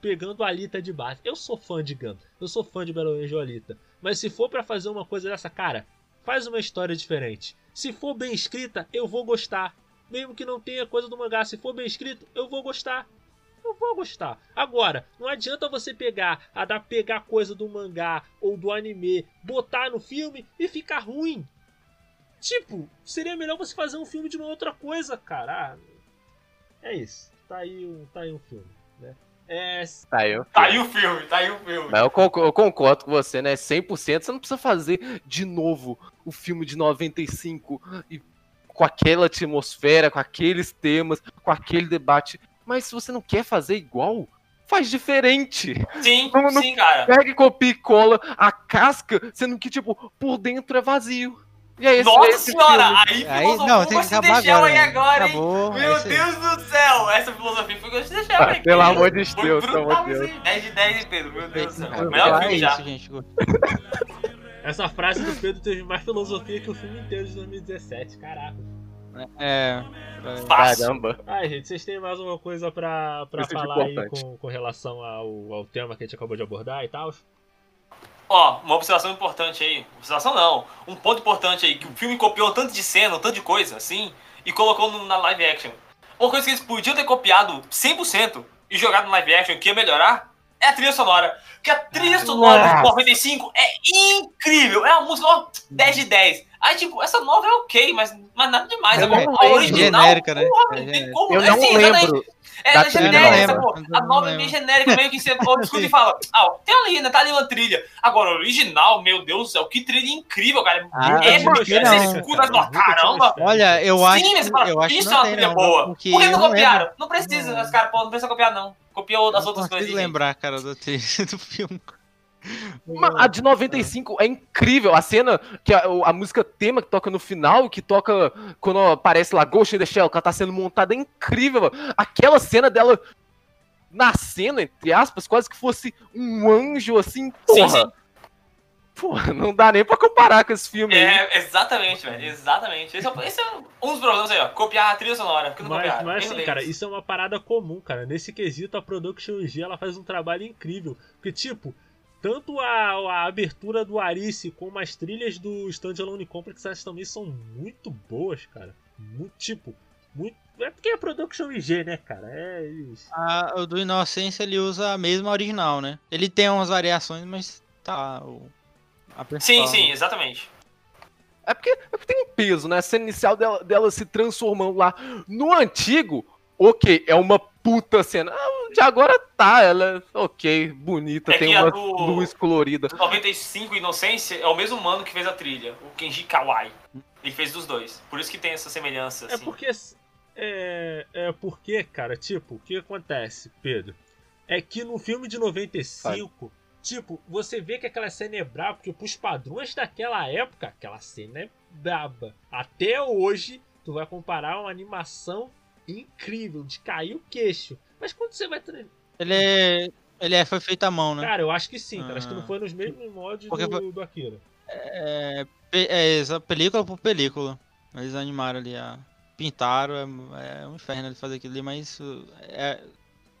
pegando a Alita de base. Eu sou fã de Gun, eu sou fã de Battle Angel Alita. Mas se for para fazer uma coisa dessa, cara, faz uma história diferente. Se for bem escrita, eu vou gostar. Mesmo que não tenha coisa do mangá, se for bem escrito, eu vou gostar. Eu vou gostar. Agora, não adianta você pegar, a dar pegar coisa do mangá ou do anime, botar no filme e ficar ruim. Tipo, seria melhor você fazer um filme de uma outra coisa, cara. Ah, é isso. Tá aí um, tá aí um filme, né? É... Tá, aí, tá aí o filme, tá aí o filme. Mas eu concordo, eu concordo com você, né? 100%. Você não precisa fazer de novo o filme de 95 e com aquela atmosfera, com aqueles temas, com aquele debate. Mas se você não quer fazer igual, faz diferente. Sim, não, não sim, cara. Pega e copia e cola a casca, sendo que, tipo, por dentro é vazio. E aí, Nossa senhora, aí, aí não, tem que acabar agora, aí agora, Acabou, hein? Meu é Deus do céu, essa filosofia foi Ghost in the Shell, ah, Pelo amor de Deus, pelo amor de Deus. 10 de 10, Pedro, meu Deus do céu. Melhor filme já. gente. Essa frase do Pedro teve mais filosofia que o filme inteiro de 2017, caraca. É. Caramba. Ai, gente, vocês têm mais uma coisa pra, pra falar aí com, com relação ao, ao tema que a gente acabou de abordar e tal? Ó, uma observação importante aí. Observação não. Um ponto importante aí, que o filme copiou tanto de cena, tanto de coisa, assim, e colocou no, na live action. Uma coisa que eles podiam ter copiado 100% e jogado no live action, que ia melhorar, é a trilha sonora. Porque a trilha sonora de 95 é incrível. É uma música ó, 10 de 10. Aí, tipo, essa nova é ok, mas, mas nada demais. É, a original, genérica, né? porra, é tem como. Eu não assim, lembro. É, é genérica, A nova é meio genérica, meio que você escuta e fala, ah, tem ali, né? Tá ali uma trilha. Agora, original, meu Deus do céu, que trilha incrível, cara. Ah, é, você escuta e fala, caramba. Olha, eu acho. Sim, você fala, eu acho isso é uma trilha boa. Por que não copiaram? Não precisa, os caras, não precisa copiar, não. Copia as outras coisas. Não lembrar, cara, do filme. A de 95 é incrível. A cena, que a, a, música tema que toca no final, que toca quando aparece lá Ghost in the Shell, que ela tá sendo montada, é incrível. Mano. Aquela cena dela nascendo, entre aspas, quase que fosse um anjo assim, porra. Sim, sim. Porra, não dá nem pra comparar com esse filme. É, aí. exatamente, velho. Exatamente. Esse é, esse é, um dos problemas aí, ó. Copiar a trilha sonora. Não mas, mas assim, cara, isso é uma parada comum, cara. Nesse quesito, a Production G ela faz um trabalho incrível. Porque, tipo, tanto a, a abertura do Arice como as trilhas do Standalone Complex elas também são muito boas, cara. Muito, tipo, muito. É porque é Production IG, né, cara? É isso. o do Inocência ele usa a mesma original, né? Ele tem umas variações, mas tá. O, sim, sim, exatamente. É porque, é porque tem um peso, né? A cena inicial dela, dela se transformando lá. No antigo, ok, é uma puta cena. Ah, de agora tá, ela é ok, bonita, é tem uma do, luz colorida. 95 Inocência é o mesmo mano que fez a trilha, o Kenji Kawai. Ele fez dos dois. Por isso que tem essa semelhança. É assim. É porque. É, é porque, cara, tipo, o que acontece, Pedro? É que no filme de 95, tipo, você vê que aquela cena é braba, porque pros padrões daquela época, aquela cena é braba. Até hoje, tu vai comparar uma animação incrível, de cair o queixo. Mas quando você vai. Ele é. Ele é, foi feito à mão, né? Cara, eu acho que sim, cara. Acho que não ah. foi nos mesmos mods Porque do, do Akira. É, é, essa película por película. Eles animaram ali a. Pintaram, é, é um inferno de fazer aquilo ali, mas é,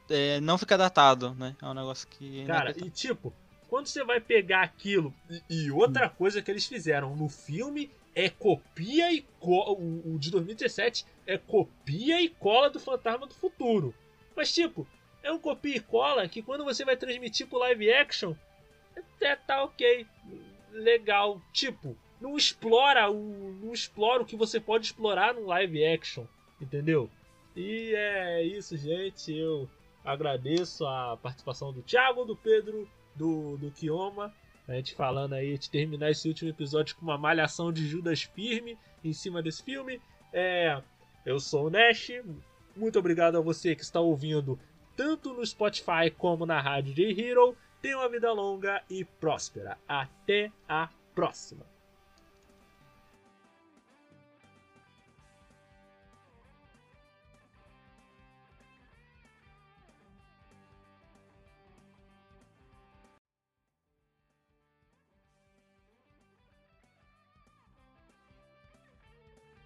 é, não fica datado, né? É um negócio que. Cara, e tipo, quando você vai pegar aquilo. E, e outra hum. coisa que eles fizeram no filme é copia e cola. O, o de 2017 é copia e cola do Fantasma do Futuro. Mas, tipo, é um copia e cola que quando você vai transmitir pro live action, até tá ok. Legal. Tipo, não explora o. Não explora o que você pode explorar no live action. Entendeu? E é isso, gente. Eu agradeço a participação do Thiago, do Pedro, do, do Kioma. A gente falando aí de terminar esse último episódio com uma malhação de Judas firme em cima desse filme. É, eu sou o Nash. Muito obrigado a você que está ouvindo tanto no Spotify como na rádio J Hero. Tenha uma vida longa e próspera. Até a próxima!